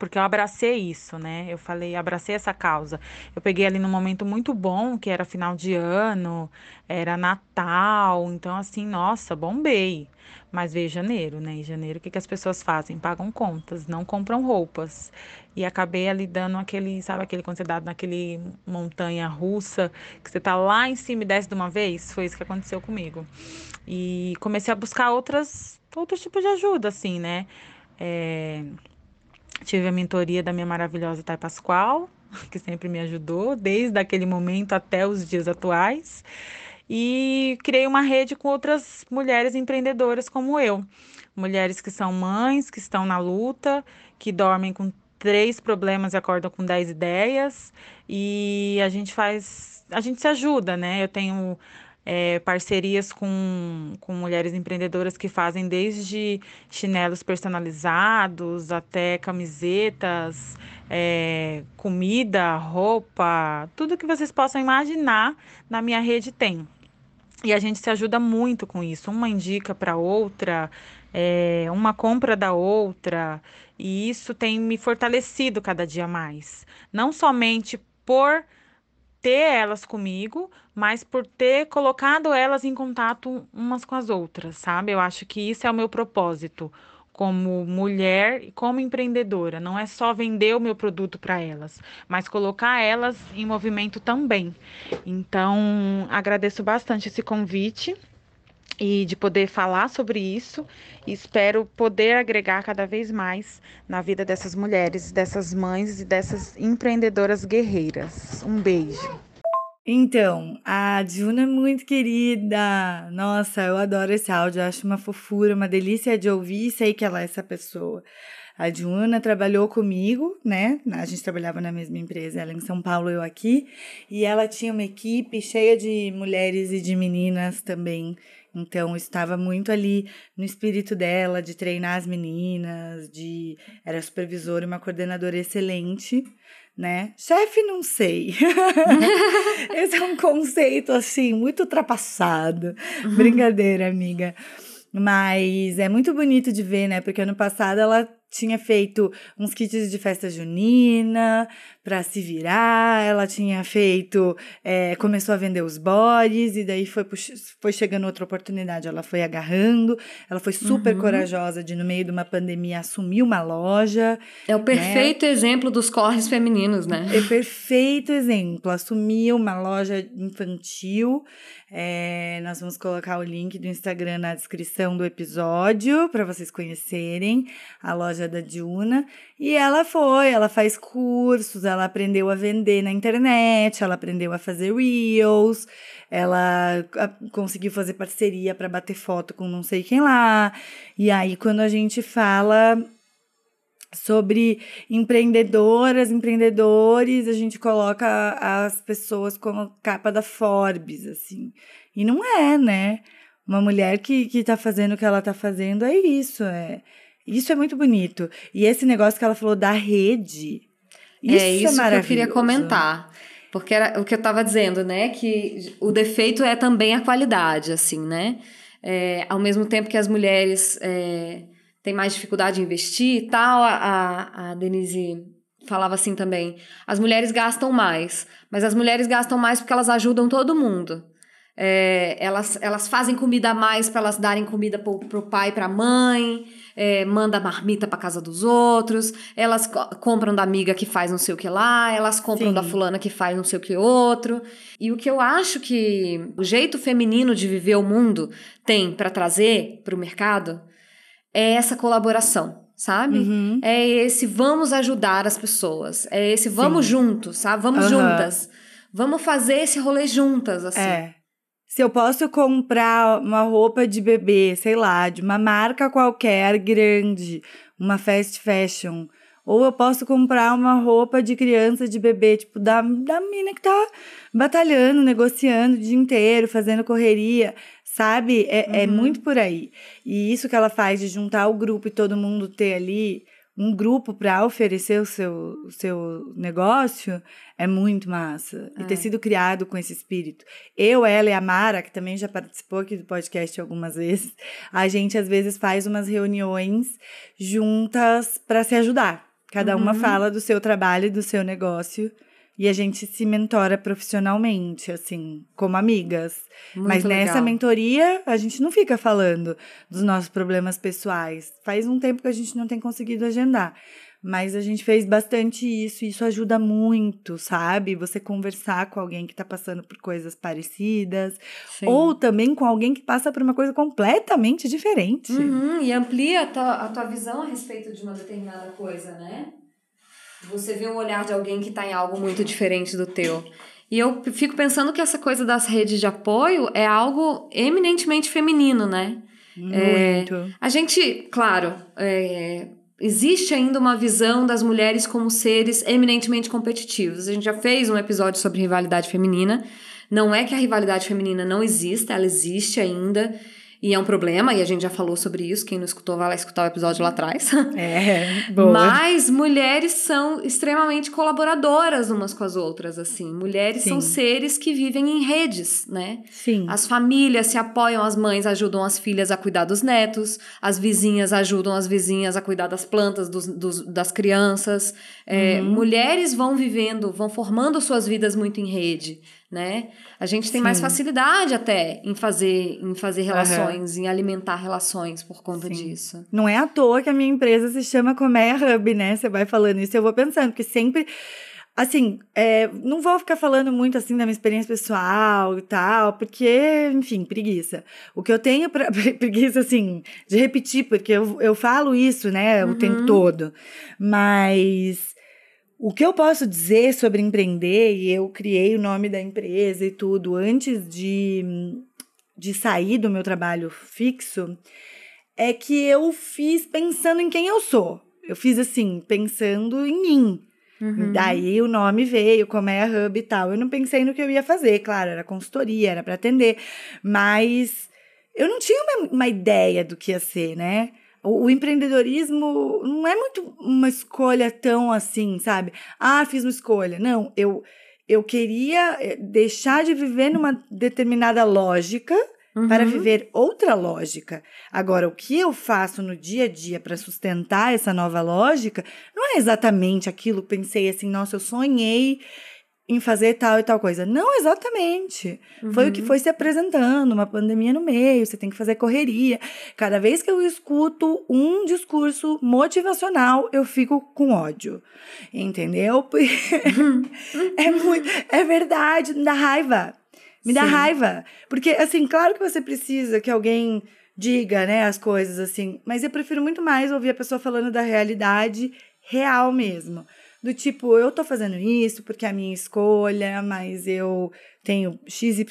porque eu abracei isso, né? Eu falei, abracei essa causa. Eu peguei ali num momento muito bom, que era final de ano, era Natal, então assim, nossa, bombei. Mas veio janeiro, né? Em janeiro, o que, que as pessoas fazem? Pagam contas, não compram roupas. E acabei ali dando aquele, sabe aquele quando você dá naquele montanha russa, que você tá lá em cima e desce de uma vez? Foi isso que aconteceu comigo. E comecei a buscar outras, outros tipos de ajuda, assim, né? É, Tive a mentoria da minha maravilhosa Thay Pascoal, [laughs] que sempre me ajudou, desde aquele momento até os dias atuais. E criei uma rede com outras mulheres empreendedoras como eu. Mulheres que são mães, que estão na luta, que dormem com três problemas e acordam com dez ideias. E a gente faz, a gente se ajuda, né? Eu tenho é, parcerias com, com mulheres empreendedoras que fazem desde chinelos personalizados até camisetas, é, comida, roupa, tudo que vocês possam imaginar na minha rede tem. E a gente se ajuda muito com isso. Uma indica para outra, é, uma compra da outra, e isso tem me fortalecido cada dia mais. Não somente por ter elas comigo, mas por ter colocado elas em contato umas com as outras, sabe? Eu acho que isso é o meu propósito como mulher e como empreendedora. Não é só vender o meu produto para elas, mas colocar elas em movimento também. Então, agradeço bastante esse convite e de poder falar sobre isso. Espero poder agregar cada vez mais na vida dessas mulheres, dessas mães e dessas empreendedoras guerreiras. Um beijo. Então, a Juna é muito querida. Nossa, eu adoro esse áudio, acho uma fofura, uma delícia de ouvir sei que ela é essa pessoa. A Juna trabalhou comigo, né? A gente trabalhava na mesma empresa, ela em São Paulo, eu aqui. E ela tinha uma equipe cheia de mulheres e de meninas também então, estava muito ali no espírito dela, de treinar as meninas, de era supervisora e uma coordenadora excelente, né? Chefe, não sei. [laughs] Esse é um conceito, assim, muito ultrapassado. Uhum. Brincadeira, amiga. Mas é muito bonito de ver, né? Porque ano passado ela tinha feito uns kits de festa junina para se virar, ela tinha feito, é, começou a vender os bodies, e daí foi, foi chegando outra oportunidade, ela foi agarrando, ela foi super uhum. corajosa de, no meio de uma pandemia, assumir uma loja. É o né? perfeito né? exemplo dos corres femininos, né? É perfeito exemplo, assumiu uma loja infantil, é, nós vamos colocar o link do Instagram na descrição do episódio para vocês conhecerem a loja da Duna. E ela foi, ela faz cursos, ela aprendeu a vender na internet, ela aprendeu a fazer reels, ela conseguiu fazer parceria para bater foto com não sei quem lá. E aí, quando a gente fala sobre empreendedoras, empreendedores, a gente coloca as pessoas como capa da Forbes, assim. E não é, né? Uma mulher que, que tá fazendo o que ela tá fazendo é isso, é. Isso é muito bonito. E esse negócio que ela falou da rede, isso é isso é que eu queria comentar. Porque era o que eu estava dizendo, né? Que o defeito é também a qualidade, assim, né? É, ao mesmo tempo que as mulheres é, tem mais dificuldade em investir e tal, a, a Denise falava assim também. As mulheres gastam mais, mas as mulheres gastam mais porque elas ajudam todo mundo. É, elas, elas fazem comida a mais para elas darem comida pro, pro pai e pra mãe, é, manda marmita pra casa dos outros, elas co compram da amiga que faz não sei o que lá, elas compram Sim. da fulana que faz não sei o que outro. E o que eu acho que o jeito feminino de viver o mundo tem para trazer pro mercado é essa colaboração, sabe? Uhum. É esse vamos ajudar as pessoas. É esse vamos Sim. juntos, sabe? Vamos Aham. juntas. Vamos fazer esse rolê juntas, assim. É. Se eu posso comprar uma roupa de bebê, sei lá, de uma marca qualquer grande, uma fast fashion, ou eu posso comprar uma roupa de criança, de bebê, tipo, da, da mina que tá batalhando, negociando o dia inteiro, fazendo correria, sabe? É, é Uhum. muito por aí. E isso que ela faz de juntar o grupo e todo mundo ter ali um grupo para oferecer o seu, o seu negócio é muito massa. E ter É. sido criado com esse espírito. Eu, ela e a Mara, que também já participou aqui do podcast algumas vezes, a gente às vezes faz umas reuniões juntas para se ajudar. Cada uma Uhum. fala do seu trabalho e do seu negócio. E a gente se mentora profissionalmente, assim, como amigas. Muito Mas legal. nessa mentoria, a gente não fica falando dos nossos problemas pessoais. Faz um tempo que a gente não tem conseguido agendar. Mas a gente fez bastante isso, e isso ajuda muito, sabe? Você conversar com alguém que tá passando por coisas parecidas, Sim. ou também com alguém que passa por uma coisa completamente diferente. Uhum, e amplia a tua, a tua visão a respeito de uma determinada coisa, né? Você vê o olhar de alguém que tá em algo muito diferente do teu. E eu fico pensando que essa coisa das redes de apoio é algo eminentemente feminino, né? Muito. A gente, claro, é, existe ainda uma visão das mulheres como seres eminentemente competitivos. A gente já fez um episódio sobre rivalidade feminina. Não é que a rivalidade feminina não exista, ela existe ainda. E é um problema, e a gente já falou sobre isso. Quem não escutou, vai lá escutar o episódio lá atrás. [laughs] É, boa. Mas mulheres são extremamente colaboradoras umas com as outras, assim. Mulheres são Sim. seres que vivem em redes, né? Sim. As famílias se apoiam, as mães ajudam as filhas a cuidar dos netos, as vizinhas ajudam as vizinhas a cuidar das plantas, dos, dos- das crianças. É, Uhum. Mulheres vão vivendo, vão formando suas vidas muito em rede, né? A gente tem mais Sim. facilidade até em fazer, em fazer relações, em alimentar relações por conta Sim. disso. Não é à toa que a minha empresa se chama Comer Hub, né? Você vai falando isso, eu vou pensando, porque sempre. Assim, é, não vou ficar falando muito assim da minha experiência pessoal e tal, porque, enfim, preguiça. O que eu tenho pra, [laughs] preguiça, assim, de repetir, porque eu, eu falo isso, né, o Uhum. tempo todo. Mas o que eu posso dizer sobre empreender, e eu criei o nome da empresa e tudo antes de, de sair do meu trabalho fixo, é que eu fiz pensando em quem eu sou. Eu fiz assim, pensando em mim. Uhum. Daí o nome veio, como é a Hub e tal. Eu não pensei no que eu ia fazer, claro, era consultoria, era para atender, mas eu não tinha uma, uma ideia do que ia ser, né? O, o empreendedorismo não é muito uma escolha tão assim, sabe? Ah, fiz uma escolha. Não, eu, eu queria eh, deixar de viver numa determinada lógica para Uhum. viver outra lógica. Agora, o que eu faço no dia a dia para sustentar essa nova lógica não é exatamente aquilo que pensei assim, nossa, eu sonhei em fazer tal e tal coisa. Não exatamente. Foi o que Uhum. foi se apresentando, uma pandemia no meio, você tem que fazer correria. Cada vez que eu escuto um discurso motivacional, eu fico com ódio. Entendeu? [laughs] é muito, é verdade, me dá raiva. Me dá Sim. raiva. Porque, assim, claro que você precisa que alguém diga, né, as coisas assim, mas eu prefiro muito mais ouvir a pessoa falando da realidade real mesmo. Do tipo, eu tô fazendo isso porque é a minha escolha, mas eu tenho XYZ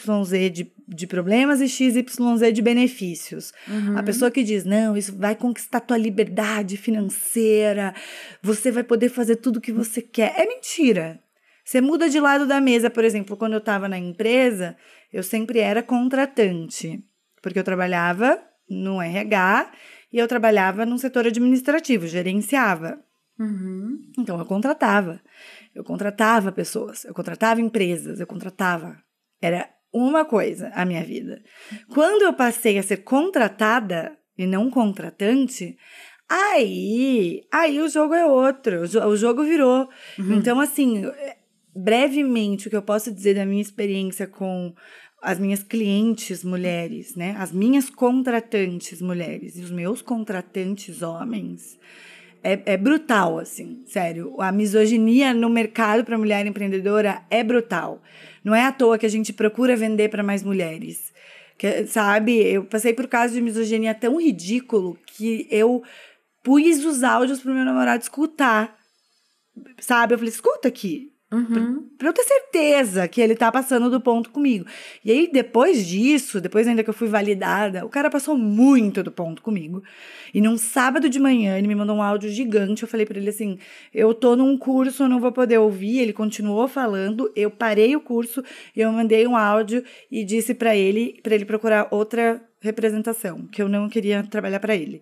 de, de problemas e XYZ de benefícios. Uhum. A pessoa que diz, não, isso vai conquistar tua liberdade financeira, você vai poder fazer tudo o que você quer. É mentira. Você muda de lado da mesa, por exemplo, quando eu estava na empresa, eu sempre era contratante, porque eu trabalhava no RH e eu trabalhava no setor administrativo, gerenciava. Uhum. Então eu contratava. Eu contratava pessoas, eu contratava empresas, eu contratava. Era uma coisa a minha vida. Quando eu passei a ser contratada e não contratante, aí, aí o jogo é outro, o, jo- o jogo virou. Então assim, brevemente o que eu posso dizer da minha experiência com as minhas clientes mulheres, né? As minhas contratantes mulheres e os meus contratantes homens. É, é brutal, assim, sério. A misoginia no mercado para mulher empreendedora é brutal. Não é à toa que a gente procura vender para mais mulheres. Que, sabe, eu passei por caso de misoginia tão ridículo que eu pus os áudios pro meu namorado escutar. Sabe? Eu falei, escuta aqui. Uhum. Pra eu ter certeza que ele tá passando do ponto comigo. E aí, depois disso, depois ainda que eu fui validada, o cara passou muito do ponto comigo. E num sábado de manhã, ele me mandou um áudio gigante. Eu falei para ele assim: eu tô num curso, eu não vou poder ouvir. Ele continuou falando, eu parei o curso, eu mandei um áudio e disse para ele, para ele procurar outra representação, que eu não queria trabalhar para ele.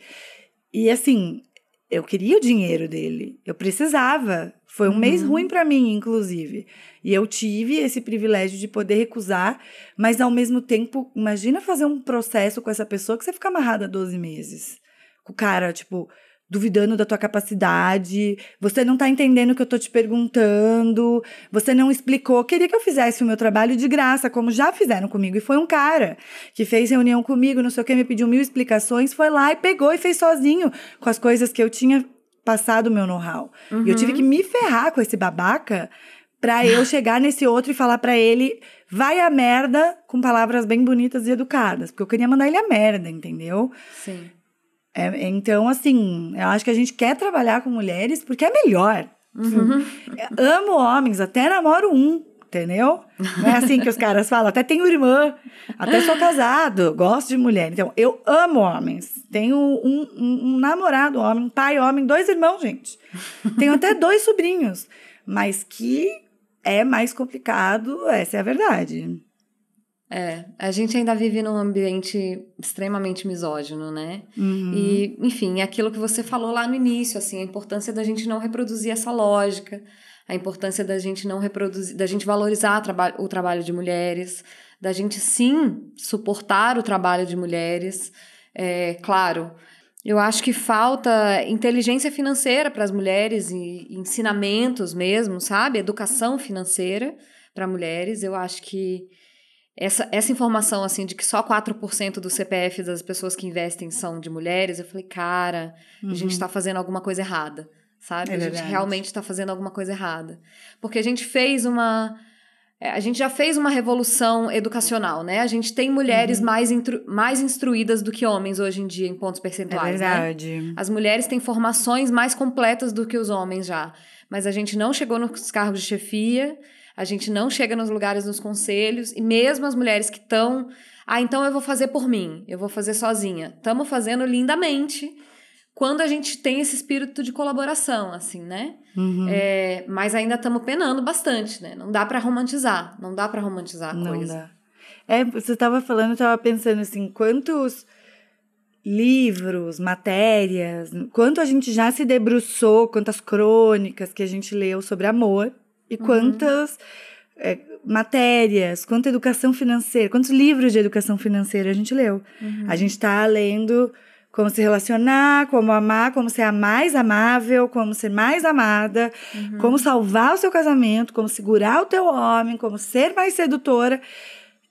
E assim, eu queria o dinheiro dele, eu precisava. Foi um uhum. mês ruim para mim, inclusive. E eu tive esse privilégio de poder recusar, mas ao mesmo tempo, imagina fazer um processo com essa pessoa que você fica amarrada 12 meses. Com o cara, tipo, duvidando da tua capacidade, você não tá entendendo o que eu tô te perguntando, você não explicou, queria que eu fizesse o meu trabalho de graça, como já fizeram comigo, e foi um cara que fez reunião comigo, não sei o que, me pediu mil explicações, foi lá e pegou e fez sozinho com as coisas que eu tinha passado o meu know-how. Uhum. E eu tive que me ferrar com esse babaca pra eu [laughs] chegar nesse outro e falar para ele, vai a merda, com palavras bem bonitas e educadas. Porque eu queria mandar ele a merda, entendeu? Sim. É, então, assim, eu acho que a gente quer trabalhar com mulheres porque é melhor. Uhum. Amo homens, até namoro um, entendeu? Não é assim que os caras falam. Até tenho irmã, até sou casado, gosto de mulher. Então, eu amo homens. Tenho um, um, um namorado homem, um pai homem, dois irmãos, gente. Tenho até dois sobrinhos. Mas que é mais complicado, essa é a verdade. É, a gente ainda vive num ambiente extremamente misógino, né? Uhum. E, enfim, é aquilo que você falou lá no início, assim, a importância da gente não reproduzir essa lógica, a importância da gente não reproduzir, da gente valorizar traba o trabalho de mulheres, da gente sim suportar o trabalho de mulheres. É, claro, eu acho que falta inteligência financeira para as mulheres e ensinamentos mesmo, sabe? Educação financeira para mulheres. Eu acho que essa, essa informação, assim, de que só 4% do CPF das pessoas que investem são de mulheres, eu falei, cara, uhum. a gente está uhum. fazendo alguma coisa errada sabe? É a gente realmente está fazendo alguma coisa errada. Porque a gente fez uma. É, a gente já fez uma revolução educacional, né? A gente tem mulheres uhum. mais, intru, mais instruídas do que homens hoje em dia em pontos percentuais. É verdade. Né? As mulheres têm formações mais completas do que os homens já. Mas a gente não chegou nos cargos de chefia, a gente não chega nos lugares nos conselhos, e mesmo as mulheres que estão. Ah, então eu vou fazer por mim, eu vou fazer sozinha. Estamos fazendo lindamente quando a gente tem esse espírito de colaboração, assim, né? Uhum. É, mas ainda estamos penando bastante, né? Não dá para romantizar, não dá para romantizar a não coisa. Dá. É, você estava falando, eu estava pensando assim, quantos livros, matérias, quanto a gente já se debruçou, quantas crônicas que a gente leu sobre amor e uhum. quantas é, matérias, quanta educação financeira, quantos livros de educação financeira a gente leu. Uhum. A gente está lendo como se relacionar, como amar, como ser a mais amável, como ser mais amada, uhum. como salvar o seu casamento, como segurar o teu homem, como ser mais sedutora.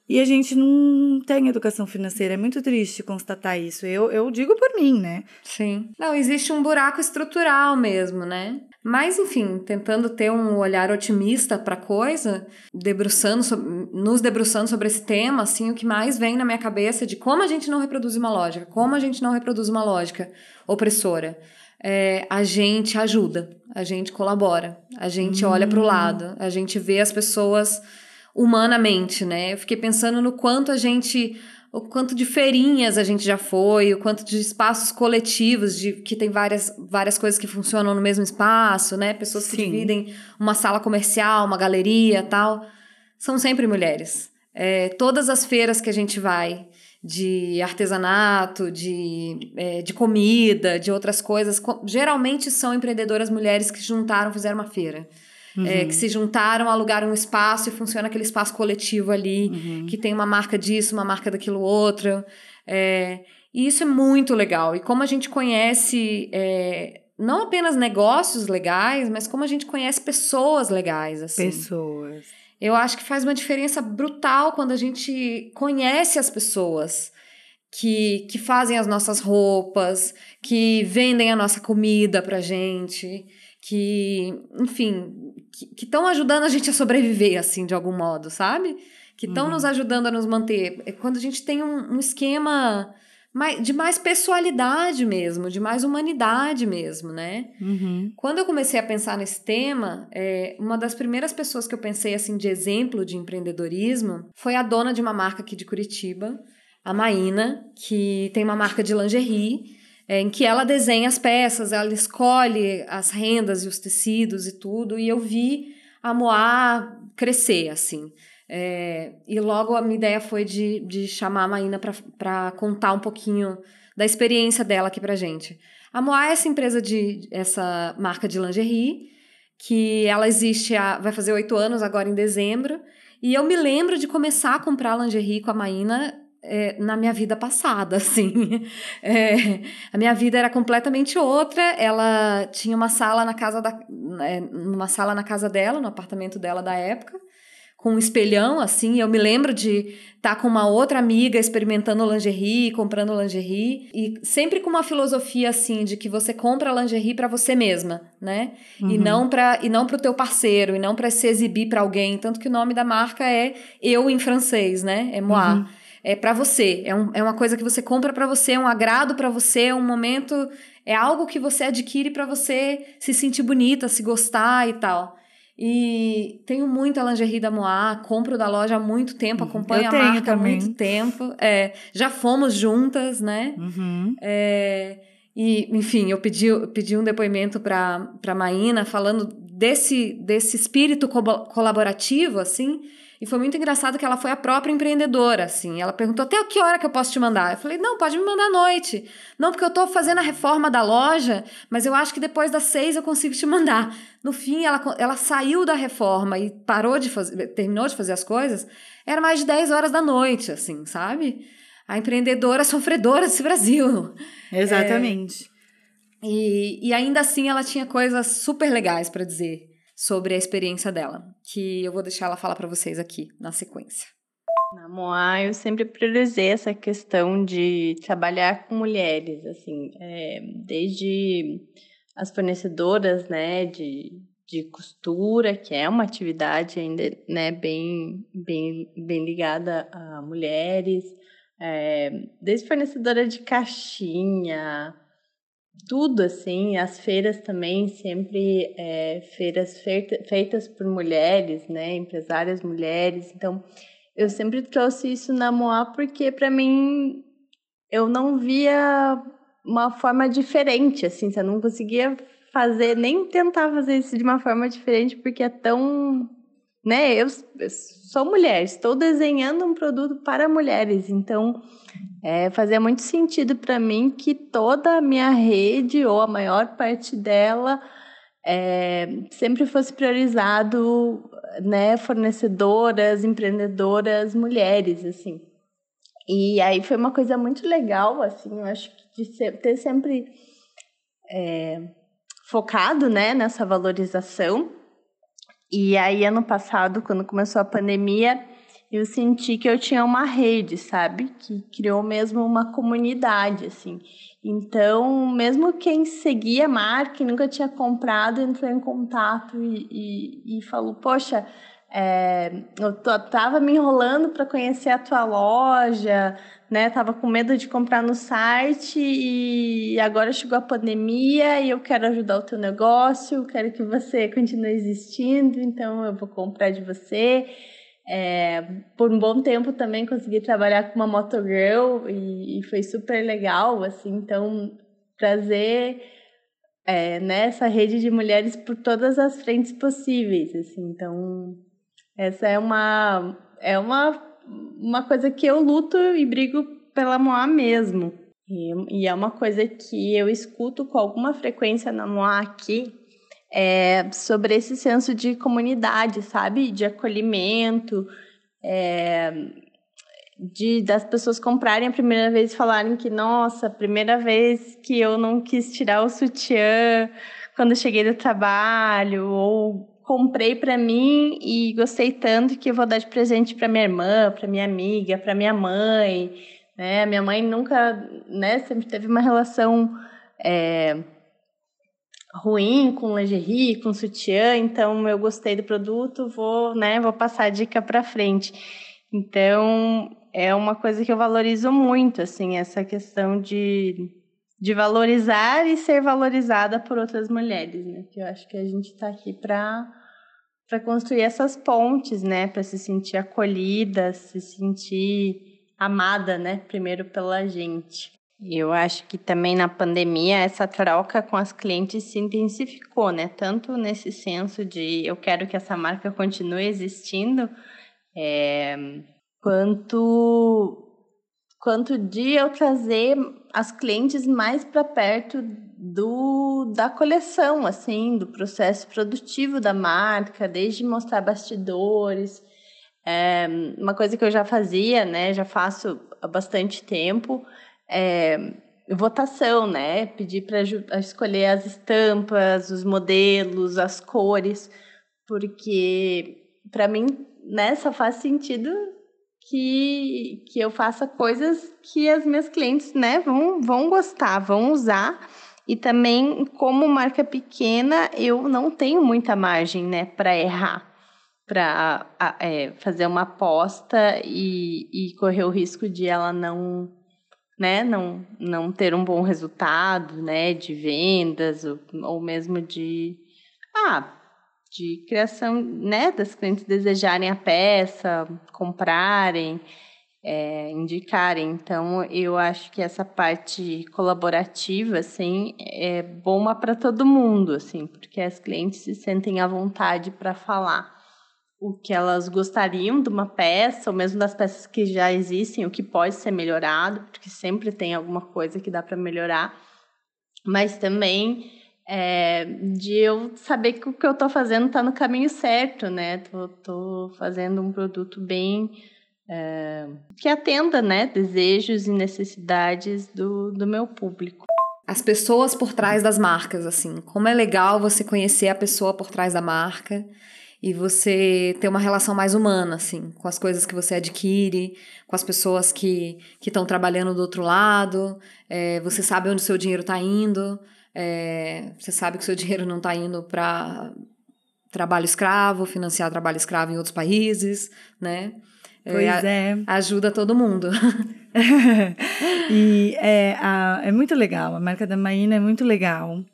E a gente não tem educação financeira. É muito triste constatar isso. Eu, eu digo por mim, né? Sim. Não, existe um buraco estrutural mesmo, né? Mas, enfim, tentando ter um olhar otimista para a coisa, debruçando nos debruçando sobre esse tema, assim, o que mais vem na minha cabeça é de como a gente não reproduz uma lógica, como a gente não reproduz uma lógica opressora. É, a gente ajuda, a gente colabora, a gente hum. olha para o lado, a gente vê as pessoas humanamente, né? Eu fiquei pensando no quanto a gente o quanto de feirinhas a gente já foi, o quanto de espaços coletivos, de que tem várias, várias coisas que funcionam no mesmo espaço, né? Pessoas Sim. que dividem uma sala comercial, uma galeria tal. São sempre mulheres. É, todas as feiras que a gente vai, de artesanato, de, é, de comida, de outras coisas, geralmente são empreendedoras mulheres que juntaram, fizeram uma feira. Uhum. É, que se juntaram, alugaram um espaço e funciona aquele espaço coletivo ali, uhum. que tem uma marca disso, uma marca daquilo outro. É, e isso é muito legal. E como a gente conhece é, não apenas negócios legais, mas como a gente conhece pessoas legais. Assim. Pessoas. Eu acho que faz uma diferença brutal quando a gente conhece as pessoas que, que fazem as nossas roupas, que vendem a nossa comida pra gente, que, enfim, que estão ajudando a gente a sobreviver, assim, de algum modo, sabe? Que estão uhum. nos ajudando a nos manter. É quando a gente tem um, um esquema de mais pessoalidade mesmo, de mais humanidade mesmo, né? Uhum. Quando eu comecei a pensar nesse tema, é, uma das primeiras pessoas que eu pensei assim de exemplo de empreendedorismo foi a dona de uma marca aqui de Curitiba, a Maína, que tem uma marca de lingerie, em que ela desenha as peças, ela escolhe as rendas e os tecidos e tudo, e eu vi a Moá crescer assim. É, e logo a minha ideia foi de, de chamar a Maína para contar um pouquinho da experiência dela aqui pra gente. A Moá é essa empresa de essa marca de lingerie, que ela existe há, vai fazer oito anos agora em dezembro. E eu me lembro de começar a comprar lingerie com a Maína é, na minha vida passada, [laughs] assim. É, a minha vida era completamente outra. Ela tinha uma sala na casa da, é, uma sala na casa dela, no apartamento dela da época com um espelhão, assim. Eu me lembro de estar tá com uma outra amiga experimentando lingerie, comprando lingerie, e sempre com uma filosofia assim de que você compra lingerie para você mesma, né? Uhum. E não para e não para o teu parceiro, e não para se exibir para alguém, tanto que o nome da marca é eu em francês, né? É moi. Uhum. É para você, é, um, é uma coisa que você compra para você, é um agrado para você, é um momento, é algo que você adquire para você se sentir bonita, se gostar e tal. E tenho muito a lingerie da Moá, compro da loja há muito tempo, uhum. acompanho a marca também. há muito tempo. É, já fomos juntas, né? Uhum. É, e, enfim, eu pedi, pedi um depoimento para a Maína falando desse, desse espírito co colaborativo, assim, e foi muito engraçado que ela foi a própria empreendedora, assim. Ela perguntou até que hora que eu posso te mandar. Eu falei, não, pode me mandar à noite. Não, porque eu tô fazendo a reforma da loja, mas eu acho que depois das seis eu consigo te mandar. No fim, ela, ela saiu da reforma e parou de fazer, terminou de fazer as coisas. Era mais de 10 horas da noite, assim, sabe? A empreendedora [laughs] sofredora desse Brasil. Exatamente. É, e, e ainda assim ela tinha coisas super legais para dizer sobre a experiência dela, que eu vou deixar ela falar para vocês aqui na sequência. Na Moá, eu sempre priorizei essa questão de trabalhar com mulheres, assim, é, desde as fornecedoras, né, de, de costura, que é uma atividade ainda, né, bem, bem, bem ligada a mulheres, é, desde fornecedora de caixinha, tudo assim, as feiras também, sempre é, feiras feita, feitas por mulheres, né, empresárias mulheres. Então, eu sempre trouxe isso na Moá porque para mim eu não via uma forma diferente, assim, você não conseguia fazer, nem tentar fazer isso de uma forma diferente porque é tão, né, eu, eu sou mulher, estou desenhando um produto para mulheres, então é, fazia muito sentido para mim que toda a minha rede, ou a maior parte dela, é, sempre fosse priorizado né, fornecedoras, empreendedoras, mulheres, assim. E aí foi uma coisa muito legal, assim, eu acho que de ser, ter sempre é, focado, né, nessa valorização. E aí, ano passado, quando começou a pandemia, eu senti que eu tinha uma rede, sabe? Que criou mesmo uma comunidade, assim. Então, mesmo quem seguia a marca e nunca tinha comprado, entrou em contato e, e, e falou: Poxa, é, eu tava me enrolando para conhecer a tua loja, né? Tava com medo de comprar no site e agora chegou a pandemia e eu quero ajudar o teu negócio, quero que você continue existindo, então eu vou comprar de você. É, por um bom tempo também consegui trabalhar com uma motogirl e, e foi super legal, assim, então trazer é, nessa né, rede de mulheres por todas as frentes possíveis, assim, então essa é uma é uma, uma coisa que eu luto e brigo pela Moá mesmo. E, e é uma coisa que eu escuto com alguma frequência na Moá aqui, é, sobre esse senso de comunidade, sabe? De acolhimento, é, de das pessoas comprarem a primeira vez e falarem que, nossa, primeira vez que eu não quis tirar o sutiã quando cheguei do trabalho, ou comprei para mim e gostei tanto que vou dar de presente para minha irmã, para minha amiga, para minha mãe, né? Minha mãe nunca, né, sempre teve uma relação é, ruim com lingerie, com sutiã, então eu gostei do produto, vou, né, vou passar a dica para frente. Então, é uma coisa que eu valorizo muito, assim, essa questão de, de valorizar e ser valorizada por outras mulheres, né? Que eu acho que a gente está aqui para para construir essas pontes, né, para se sentir acolhida, se sentir amada, né, primeiro pela gente. Eu acho que também na pandemia essa troca com as clientes se intensificou, né? Tanto nesse senso de eu quero que essa marca continue existindo, é, quanto quanto de eu trazer as clientes mais para perto do da coleção, assim, do processo produtivo da marca, desde mostrar bastidores. É, uma coisa que eu já fazia, né, já faço há bastante tempo, é, votação, né, pedir para escolher as estampas, os modelos, as cores, porque para mim, né, só faz sentido que, que eu faça coisas que as minhas clientes né, vão, vão gostar, vão usar. E também, como marca pequena, eu não tenho muita margem né, para errar, para é, fazer uma aposta e, e correr o risco de ela não, né, não, não ter um bom resultado né, de vendas ou, ou mesmo de. Ah, de criação, né, das clientes desejarem a peça, comprarem, é, indicarem. Então, eu acho que essa parte colaborativa, assim, é boa para todo mundo, assim, porque as clientes se sentem à vontade para falar o que elas gostariam de uma peça, ou mesmo das peças que já existem, o que pode ser melhorado, porque sempre tem alguma coisa que dá para melhorar, mas também é, de eu saber que o que eu estou fazendo está no caminho certo, né? Tô, fazendo um produto bem que atenda, né, desejos e necessidades do, do meu público. As pessoas por trás das marcas, assim, como é legal você conhecer a pessoa por trás da marca e você ter uma relação mais humana, assim, com as coisas que você adquire, com as pessoas que estão trabalhando do outro lado, é, você sabe onde o seu dinheiro está indo. É, você sabe que o seu [laughs] dinheiro não está indo para trabalho escravo, financiar trabalho escravo em outros países, né? É, pois é. é. Ajuda todo mundo. [laughs] e é, a, é muito legal, a marca da Maína é muito legal.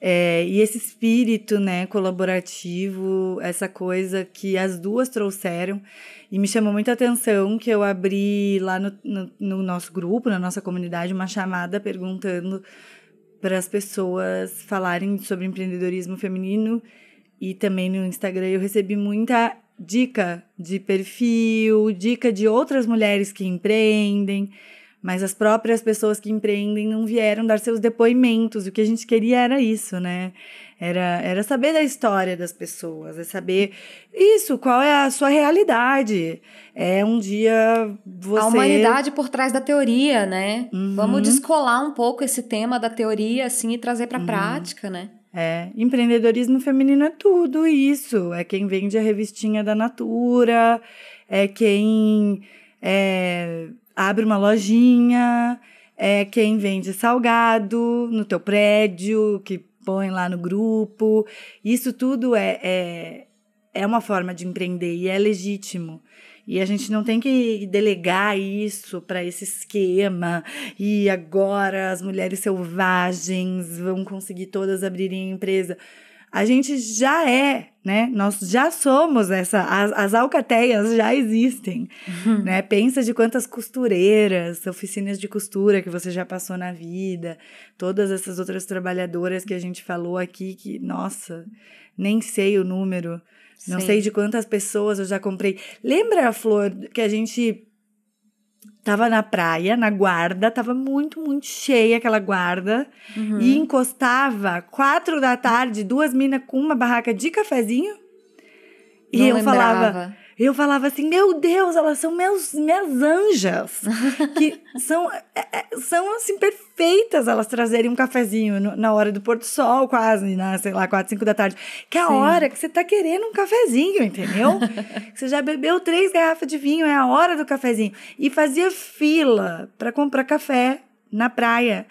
É, e esse espírito né, colaborativo, essa coisa que as duas trouxeram, e me chamou muita atenção que eu abri lá no, no, no nosso grupo, na nossa comunidade, uma chamada perguntando para as pessoas falarem sobre empreendedorismo feminino e também no Instagram eu recebi muita dica de perfil, dica de outras mulheres que empreendem, mas as próprias pessoas que empreendem não vieram dar seus depoimentos. O que a gente queria era isso, né? Era, era saber da história das pessoas, é saber isso, qual é a sua realidade. É um dia você. A humanidade por trás da teoria, né? Uhum. Vamos descolar um pouco esse tema da teoria, assim, e trazer para a uhum. prática, né? É, empreendedorismo feminino é tudo isso. É quem vende a revistinha da Natura, é quem é, abre uma lojinha, é quem vende salgado no teu prédio, que põe lá no grupo. Isso tudo é, é, é uma forma de empreender e é legítimo. E a gente não tem que delegar isso para esse esquema. E agora as mulheres selvagens vão conseguir todas abrirem empresa. A gente já é, né? Nós já somos essa. As, as alcateias já existem, uhum. né? Pensa de quantas costureiras, oficinas de costura que você já passou na vida, todas essas outras trabalhadoras que a gente falou aqui, que, nossa, nem sei o número. Não Sim. sei de quantas pessoas eu já comprei. Lembra, a Flor, que a gente Tava na praia, na guarda, tava muito, muito cheia aquela guarda. Uhum. E encostava, quatro da tarde, duas minas com uma barraca de cafezinho. E Não eu lembrava. falava. Eu falava assim: meu Deus, elas são meus, minhas anjas, [laughs] que são, é, é, são assim, perfeitas elas trazerem um cafezinho no, na hora do pôr do sol, quase, na, sei lá, quatro, cinco da tarde. Que é a Sim. hora que você tá querendo um cafezinho, entendeu? [laughs] você já bebeu três garrafas de vinho, é a hora do cafezinho. E fazia fila para comprar café na praia.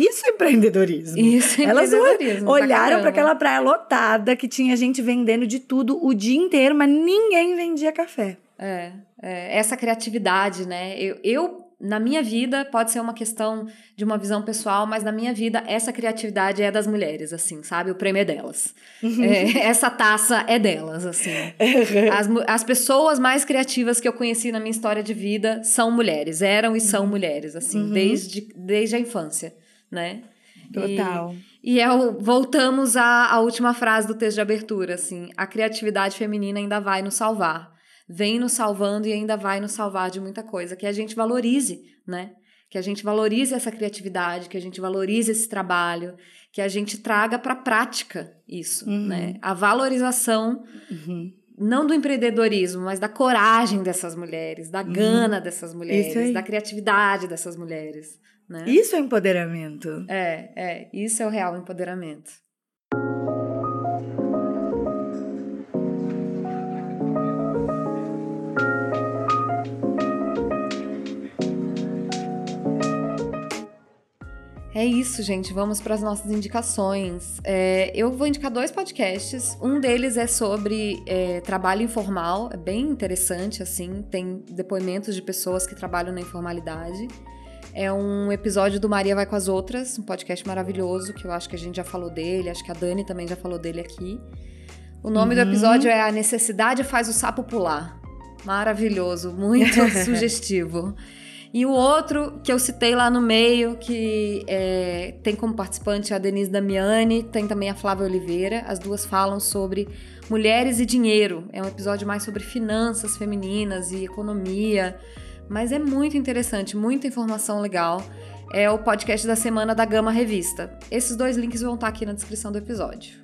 Isso é empreendedorismo. Isso é Elas empreendedorismo. Tá olharam tá para aquela praia lotada que tinha gente vendendo de tudo o dia inteiro, mas ninguém vendia café. É, é essa criatividade, né? Eu, eu, na minha vida, pode ser uma questão de uma visão pessoal, mas na minha vida, essa criatividade é das mulheres, assim, sabe? O prêmio é delas. Uhum. É, [laughs] essa taça é delas, assim. Uhum. As, as pessoas mais criativas que eu conheci na minha história de vida são mulheres, eram e são uhum. mulheres, assim, uhum. desde, desde a infância né? Total. E, e é o, voltamos à, à última frase do texto de abertura, assim, a criatividade feminina ainda vai nos salvar. Vem nos salvando e ainda vai nos salvar de muita coisa, que a gente valorize, né? Que a gente valorize essa criatividade, que a gente valorize esse trabalho, que a gente traga para a prática isso, uhum. né? A valorização uhum não do empreendedorismo, mas da coragem dessas mulheres, da uhum. gana dessas mulheres, da criatividade dessas mulheres. Né? Isso é empoderamento. É, é, isso é o real empoderamento. É isso, gente. Vamos para as nossas indicações. É, eu vou indicar dois podcasts. Um deles é sobre é, trabalho informal, é bem interessante, assim. Tem depoimentos de pessoas que trabalham na informalidade. É um episódio do Maria Vai com as Outras, um podcast maravilhoso, que eu acho que a gente já falou dele, acho que a Dani também já falou dele aqui. O nome uhum. do episódio é A Necessidade Faz o Sapo Pular. Maravilhoso, muito [laughs] sugestivo. E o outro que eu citei lá no meio, que é, tem como participante a Denise Damiani, tem também a Flávia Oliveira. As duas falam sobre mulheres e dinheiro. É um episódio mais sobre finanças femininas e economia. Mas é muito interessante, muita informação legal. É o podcast da semana da Gama Revista. Esses dois links vão estar aqui na descrição do episódio.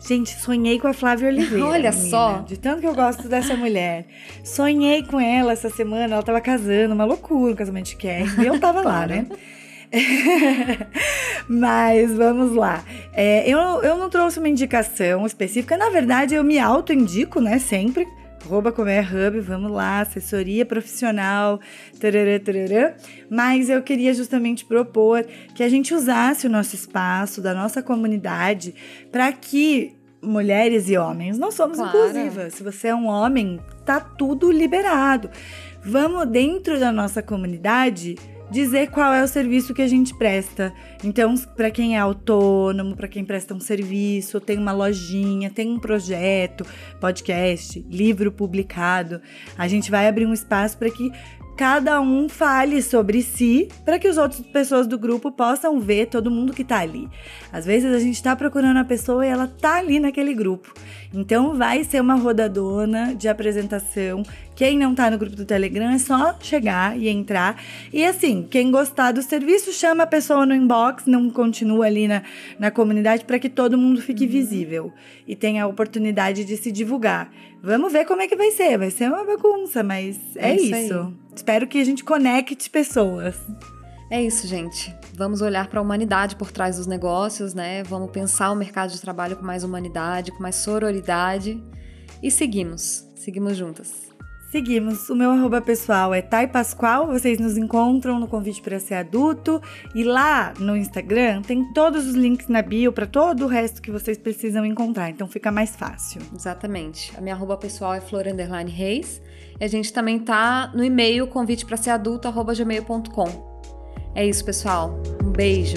Gente, sonhei com a Flávia Oliveira. [laughs] Olha menina, só. De tanto que eu gosto dessa mulher. Sonhei com ela essa semana. Ela tava casando, uma loucura, um casamento de quer. E eu tava lá, né? [laughs] Mas vamos lá. É, eu, eu não trouxe uma indicação específica. Na verdade, eu me auto-indico, né? Sempre arroba Comer Hub, vamos lá, assessoria profissional, tarará, tarará. Mas eu queria justamente propor que a gente usasse o nosso espaço, da nossa comunidade, para que mulheres e homens, nós somos claro. inclusivas. Se você é um homem, tá tudo liberado. Vamos dentro da nossa comunidade dizer qual é o serviço que a gente presta. Então, para quem é autônomo, para quem presta um serviço, tem uma lojinha, tem um projeto, podcast, livro publicado, a gente vai abrir um espaço para que cada um fale sobre si para que as outras pessoas do grupo possam ver todo mundo que tá ali. Às vezes a gente está procurando a pessoa e ela tá ali naquele grupo. Então vai ser uma rodadona de apresentação. Quem não tá no grupo do Telegram é só chegar e entrar. E assim, quem gostar do serviço, chama a pessoa no inbox, não continua ali na, na comunidade para que todo mundo fique uhum. visível e tenha a oportunidade de se divulgar. Vamos ver como é que vai ser. Vai ser uma bagunça, mas é, é isso. isso. Espero que a gente conecte pessoas. É isso, gente. Vamos olhar para a humanidade por trás dos negócios, né? Vamos pensar o mercado de trabalho com mais humanidade, com mais sororidade. E seguimos. Seguimos juntas. Seguimos. O meu arroba pessoal é Thay Pascoal. Vocês nos encontram no convite para ser adulto. E lá no Instagram tem todos os links na bio para todo o resto que vocês precisam encontrar. Então fica mais fácil. Exatamente. A minha arroba pessoal é Flor Reis. E a gente também tá no e-mail convite para ser adulto, gmail.com. É isso, pessoal. Um beijo.